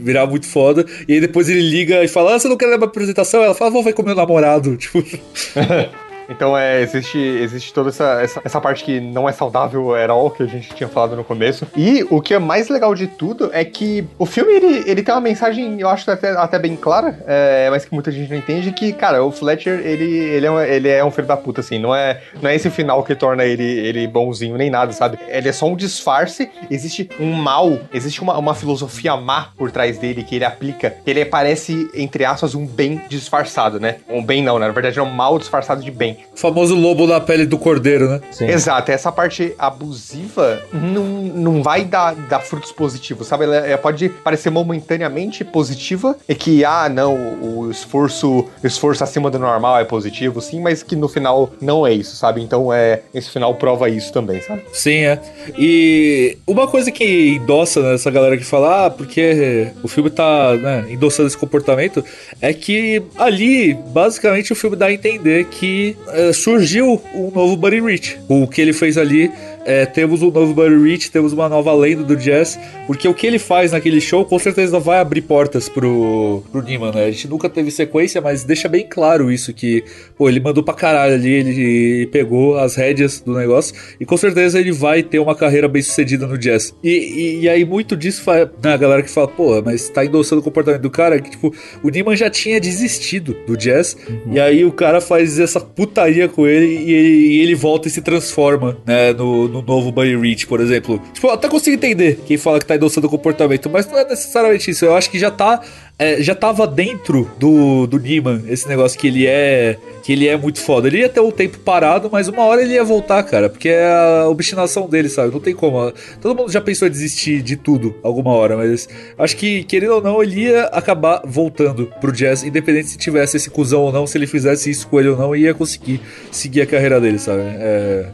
S2: virar muito foda. E aí depois ele liga e fala: Ah, você não quer uma apresentação? Ela fala: Vou vai com meu namorado. [LAUGHS] Tipo, [LAUGHS]
S3: Então, é, existe, existe toda essa, essa, essa parte que não é saudável at all, que a gente tinha falado no começo. E o que é mais legal de tudo é que o filme, ele, ele tem uma mensagem, eu acho até, até bem clara, é, mas que muita gente não entende, que, cara, o Fletcher, ele, ele, é, um, ele é um filho da puta, assim, não é, não é esse final que torna ele, ele bonzinho, nem nada, sabe? Ele é só um disfarce, existe um mal, existe uma, uma filosofia má por trás dele que ele aplica, ele parece, entre aspas, um bem disfarçado, né? Um bem não, né? Na verdade é um mal disfarçado de bem.
S2: O famoso lobo na pele do cordeiro, né?
S1: Sim.
S3: Exato, essa parte abusiva não, não vai dar, dar frutos positivos, sabe? Ela, ela pode parecer momentaneamente positiva, e que, ah, não, o esforço, o esforço acima do normal é positivo, sim, mas que no final não é isso, sabe? Então, é, esse final prova isso também, sabe?
S2: Sim, é. E uma coisa que endossa né, essa galera que fala, ah, porque o filme tá né, endossando esse comportamento, é que ali, basicamente, o filme dá a entender que é, surgiu um novo Buddy Rich. O que ele fez ali. É, temos um novo Buddy Rich, temos uma nova lenda do jazz, porque o que ele faz naquele show com certeza vai abrir portas pro, pro Neiman, né? A gente nunca teve sequência, mas deixa bem claro isso, que, pô, ele mandou pra caralho ali, ele pegou as rédeas do negócio, e com certeza ele vai ter uma carreira bem sucedida no jazz. E, e, e aí muito disso faz, né, a galera que fala, pô, mas tá endossando o comportamento do cara, que tipo, o Neiman já tinha desistido do jazz, e aí o cara faz essa putaria com ele, e ele, e ele volta e se transforma, né, no, no novo Buddy Rich, por exemplo. Tipo, eu até consigo entender quem fala que tá endossando o comportamento, mas não é necessariamente isso, eu acho que já tá é, já tava dentro do, do Neiman esse negócio que ele é que ele é muito foda. Ele ia ter um tempo parado, mas uma hora ele ia voltar, cara, porque é a obstinação dele, sabe? Não tem como. Todo mundo já pensou em desistir de tudo alguma hora, mas acho que, querendo ou não, ele ia acabar voltando pro jazz, independente se tivesse esse cuzão ou não, se ele fizesse isso com ele ou não, ia conseguir seguir a carreira dele, sabe? É,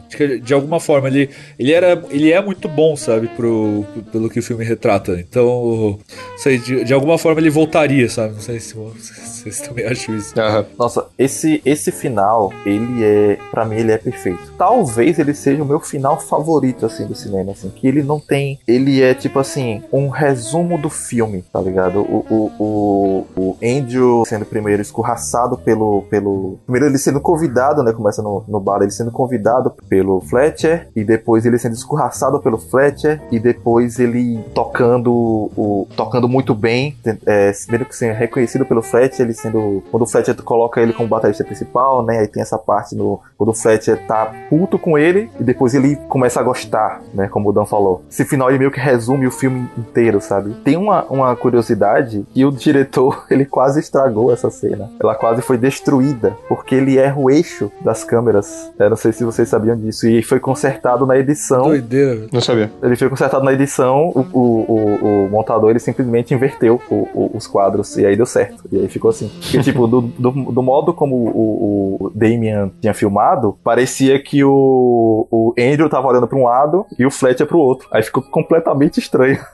S2: de alguma forma ele, ele, era, ele é muito bom, sabe? Pro, pelo que o filme retrata. Então, sei, de, de alguma forma ele voltaria, sabe? Não sei se [LAUGHS] vocês também acham isso.
S1: Nossa, esse, esse final, ele é, Pra mim, ele é perfeito. Talvez ele seja o meu final favorito, assim, do cinema, assim, que ele não tem, ele é, tipo assim, um resumo do filme, tá ligado? O, o, o, o Andrew sendo primeiro escorraçado pelo, pelo, primeiro ele sendo convidado, né, começa no, no bar, ele sendo convidado pelo Fletcher, e depois ele sendo escorraçado pelo Fletcher, e depois ele tocando, o, tocando muito bem, é, primeiro que sendo reconhecido pelo Fletcher, ele sendo, quando o Fletcher coloca ele como baterista principal, né, aí tem essa parte no, quando o Fletcher tá puto com ele e depois ele começa a gostar, né? Como o Dan falou. Esse final ele meio que resume o filme inteiro, sabe? Tem uma, uma curiosidade que o diretor [LAUGHS] ele quase estragou essa cena. Ela quase foi destruída porque ele erra o eixo das câmeras. Eu não sei se vocês sabiam disso. E foi consertado na edição.
S2: Doideira.
S3: Não sabia.
S1: Ele foi consertado na edição. O, o, o, o montador ele simplesmente inverteu o- o- os quadros e aí deu certo. E aí ficou assim. Porque, tipo, do, do, do modo como o, o Damian tinha filmado, parecia que o, o Andrew tava olhando pra um lado e o Fletcher pro outro. Aí ficou completamente estranho. [LAUGHS]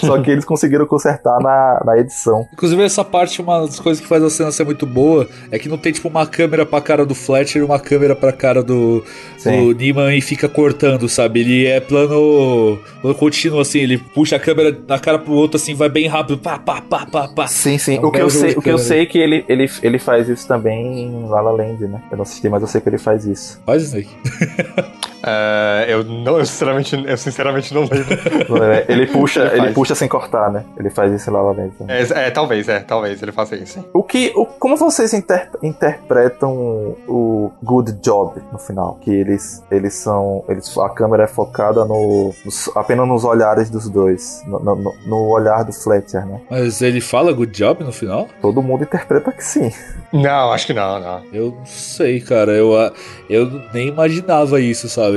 S1: Só que eles conseguiram consertar na, na edição.
S2: Inclusive, essa parte, uma das coisas que faz a cena ser muito boa é que não tem, tipo, uma câmera pra cara do Fletcher e uma câmera pra cara do,
S1: Sim.
S2: do Neiman e fica cortando, sabe? Ele é plano, plano contínuo, assim, ele puxa a câmera da cara pro outro, assim, vai bem rápido, pá, pá, pá, pá, pá.
S1: Sim, sim.
S2: É um
S1: o que eu sei, o que eu sei é que ele, ele, ele faz isso também em La La Land, né? Eu não assisti, mas eu sei que ele faz isso.
S2: Faz isso aí. [LAUGHS]
S3: Uh, eu, não, eu, sinceramente, eu sinceramente não lembro.
S1: ele [LAUGHS] puxa, ele, ele puxa sem cortar, né? Ele faz isso lá, lá dentro.
S3: É, é, talvez, é, talvez ele faça isso.
S1: O que, o, como vocês inter, interpretam o Good Job no final? Que eles, eles são, eles, a câmera é focada no, no apenas nos olhares dos dois, no, no, no, olhar do Fletcher, né?
S2: Mas ele fala Good Job no final?
S1: Todo mundo interpreta que sim.
S3: Não, acho que não, não.
S2: Eu não sei, cara. Eu, eu nem imaginava isso, sabe?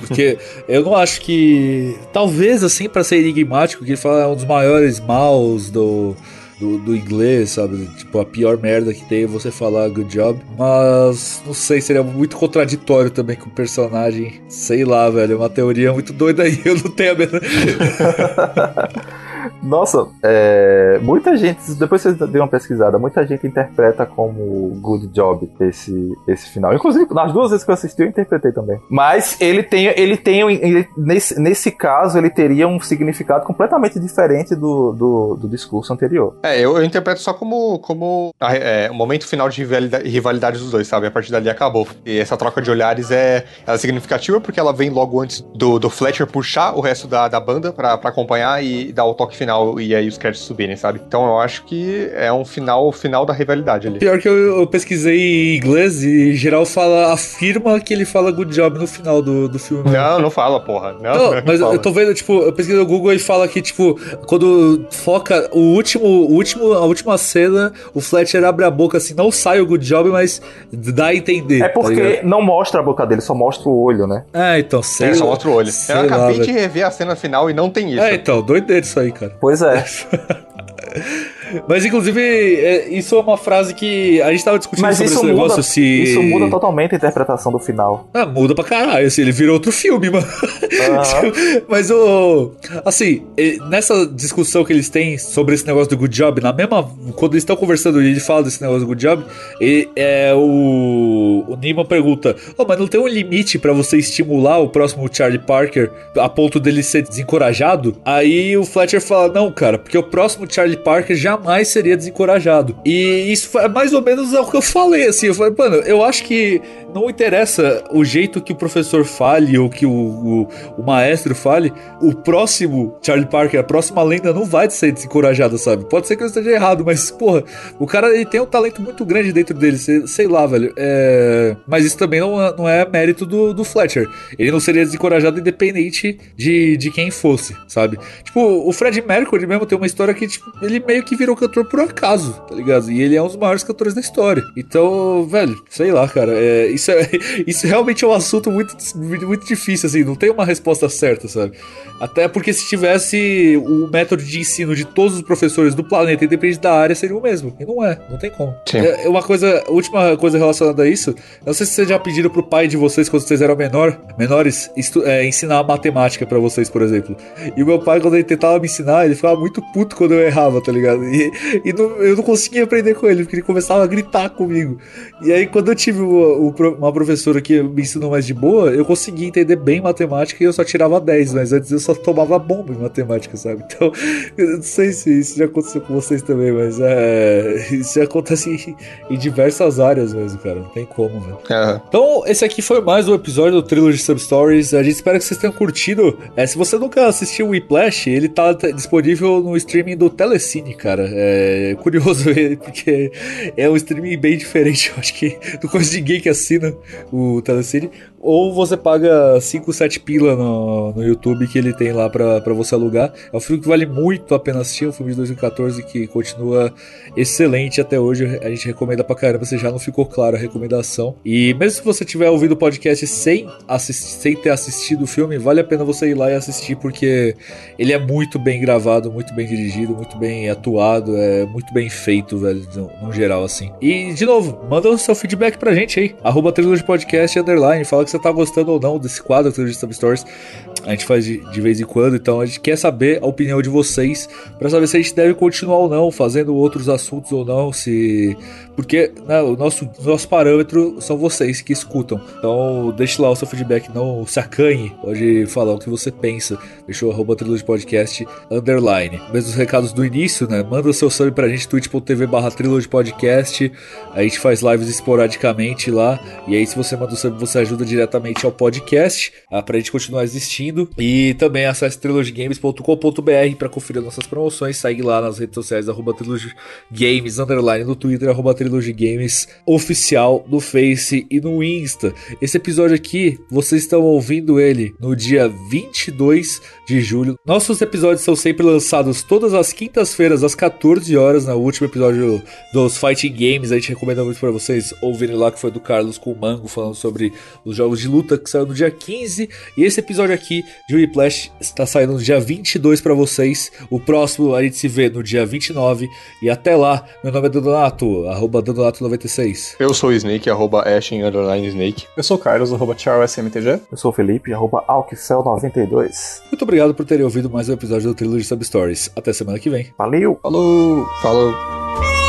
S2: Porque eu não acho que. Talvez, assim, para ser enigmático, que ele fala é um dos maiores maus do. Do, do, inglês, sabe? Tipo, a pior merda que tem é você falar good job. Mas não sei, seria muito contraditório também com o personagem. Sei lá, velho. É uma teoria muito doida aí. [LAUGHS] Eu não tenho a menor. [LAUGHS]
S1: Nossa, é, muita gente, depois vocês dêem uma pesquisada, muita gente interpreta como good job esse, esse final. Inclusive, nas duas vezes que eu assisti, eu interpretei também. Mas ele tem, ele tem ele, nesse, nesse caso, ele teria um significado completamente diferente do, do, do discurso anterior.
S3: É, eu, eu, interpreto só como, como é, o momento final de rivalidade, rivalidade dos dois, sabe? A partir dali acabou. E essa troca de olhares é, é significativa porque ela vem logo antes do, do Fletcher puxar o resto da, da banda para acompanhar e dar o toque final e aí os créditos subirem, sabe? Então eu acho que é um final, final da rivalidade ali.
S2: Pior que eu, eu pesquisei em inglês e geral fala, afirma que ele fala good job no final do, do filme.
S3: Não, não fala, porra. Não,
S2: não, não mas fala. eu tô vendo, tipo, eu pesquisei no Google e fala que, tipo, quando foca o último, o último, a última cena, o Fletcher abre a boca assim, não sai o good job, mas dá a entender.
S1: É tá porque tá não mostra a boca dele, só mostra o olho, né?
S2: É, então, sei.
S3: É, só mostra o olho. Eu acabei lá, de rever a cena final e não tem isso.
S2: É, então, doideiro isso aí, cara.
S1: Pois é. [LAUGHS]
S2: Mas, inclusive, é, isso é uma frase que a gente tava discutindo
S1: Mas
S2: sobre
S1: esse
S2: muda, negócio se.
S1: Isso muda totalmente a interpretação do final.
S2: Ah, muda pra caralho, assim, ele virou outro filme, [LAUGHS] mano. Uhum. [LAUGHS] Mas o. Assim, nessa discussão que eles têm sobre esse negócio do good job, na mesma. Quando eles estão conversando e ele fala desse negócio do good job, ele, é, o. O Neiman pergunta: Oh, mas não tem um limite para você estimular o próximo Charlie Parker a ponto dele ser desencorajado? Aí o Fletcher fala: Não, cara, porque o próximo Charlie Parker jamais seria desencorajado. E isso é mais ou menos o que eu falei, assim. Eu falei, mano, eu acho que não interessa o jeito que o professor fale ou que o, o, o, maestro fale, o próximo Charlie Parker, a próxima lenda não vai ser desencorajada, sabe? Pode ser que eu esteja errado, mas, porra, o cara ele tem um talento muito grande dentro dele, sei, lá, velho. É... Mas isso também não, é, não é mérito do, do Fletcher. Ele não seria desencorajado independente de, de quem fosse, sabe? Tipo, o Fred Mercury mesmo tem uma história que, tipo, ele meio que virou cantor por acaso, tá ligado? E ele é um dos maiores cantores da história. Então, velho, sei lá, cara. É, isso, é, [LAUGHS] isso realmente é um assunto muito, muito difícil, assim. Não tem uma resposta certa, sabe? Até porque se tivesse o método de ensino de todos os professores do planeta, independente da área, seria o mesmo. E não é, não tem como. Sim. É, é uma coisa, última coisa relacionada a isso. Não sei se vocês já pediram pro pai de vocês, quando vocês eram menor, menores, é, ensinar matemática para vocês, por exemplo. E o meu pai, quando ele tentava me ensinar, ele ficava muito puto quando eu errava, tá ligado? E, e não, eu não conseguia aprender com ele, porque ele começava a gritar comigo. E aí, quando eu tive uma professora que me ensinou mais de boa, eu conseguia entender bem matemática e eu só tirava 10, mas antes eu só tomava bomba em matemática, sabe? [LAUGHS] Então, eu não sei se isso já aconteceu com vocês também, mas é. Isso acontece em, em diversas áreas mesmo, cara. Não tem como, velho. Uhum. Então, esse aqui foi mais um episódio do Trilogy Substories. A gente espera que vocês tenham curtido. É, se você nunca assistiu o Whiplash, ele tá disponível no streaming do Telecine, cara. É curioso ver, [LAUGHS] porque é um streaming bem diferente. Eu acho que não conheço ninguém que assina o Telecine ou você paga 5, 7 pila no, no YouTube que ele tem lá pra, você alugar. É um filme que vale muito a pena assistir, é um filme de 2014 que continua excelente até hoje. A gente recomenda pra caramba, se já não ficou claro a recomendação. E mesmo se você tiver ouvido o podcast sem, sem ter assistido o filme, vale a pena você ir lá e assistir, porque ele é muito bem gravado, muito bem dirigido, muito bem atuado, é muito bem feito, velho, no, no geral, assim. E, de novo, manda o seu feedback pra gente aí, arroba Podcast, underline, fala que você tá gostando ou não desse quadro de Sub Stories. A gente faz de, de vez em quando, então a gente quer saber a opinião de vocês para saber se a gente deve continuar ou não, fazendo outros assuntos ou não, se porque né, o nosso, nosso parâmetro são vocês que escutam. Então deixe lá o seu feedback, não se acanhe, pode falar o que você pensa. Deixa o arroba Trilogy Podcast underline. Recados do início, né? Manda o seu sub pra gente, twitch.tv barra Trilogy Podcast. A gente faz lives esporadicamente lá. E aí, se você manda o sub, você ajuda diretamente ao podcast, ah, pra gente continuar existindo. E também acesse trilogygames.com.br pra conferir nossas promoções. Segue lá nas redes sociais, arroba Trilogy Games, underline no Twitter, arroba Trilogy Games oficial no Face e no Insta. Esse episódio aqui, vocês estão ouvindo ele no dia 22 de julho. Nossos episódios são sempre lançados todas as quintas-feiras às 14 horas, no último episódio dos Fighting Games. A gente recomenda muito para vocês ouvirem lá que foi do Carlos com o Mango falando sobre os jogos de luta que saiu no dia 15. E esse episódio aqui de Whiplash está saindo no dia 22 para vocês. O próximo a gente se vê no dia 29 e até lá. Meu nome é Donato, arroba Donato96.
S3: Eu sou o Snake, arroba Ashen, underline Snake.
S4: Eu sou o Carlos, arroba SMTG.
S1: Eu sou o Felipe, arroba Alquicel92.
S2: Muito obrigado por terem ouvido mais um episódio do Trilogy Substories. Até semana que vem.
S1: Valeu!
S3: Falou! Falou!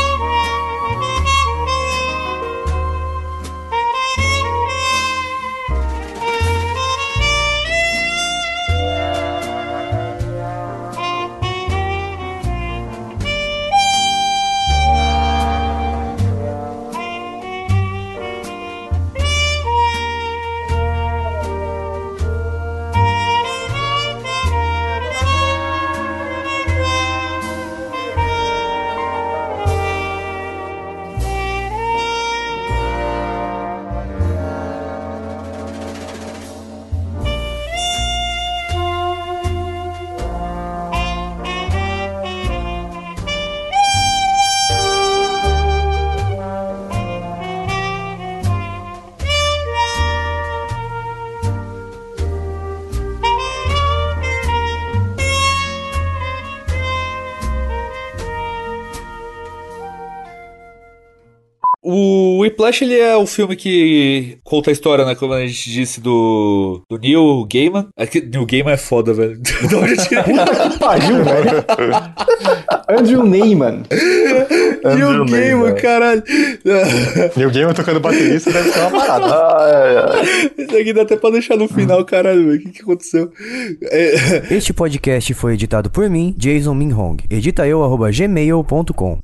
S2: Whiplash ele é o filme que conta a história, né? Como a gente disse, do, do Neil Gaiman. É que Neil Gaiman é foda, velho. De onde eu tirei?
S4: Que pariu, velho. [LAUGHS] Andrew Neyman.
S2: Neil
S1: Andrew
S2: Gaiman,
S1: Neyman.
S2: caralho.
S3: New Game tocando baterista deve ser uma parada.
S1: Ai, ai, ai.
S2: Isso aqui dá até pra deixar no final, caralho, velho. O que, que aconteceu? É...
S5: Este podcast foi editado por mim, Jason Minhong. Edita eu, arroba gmail.com.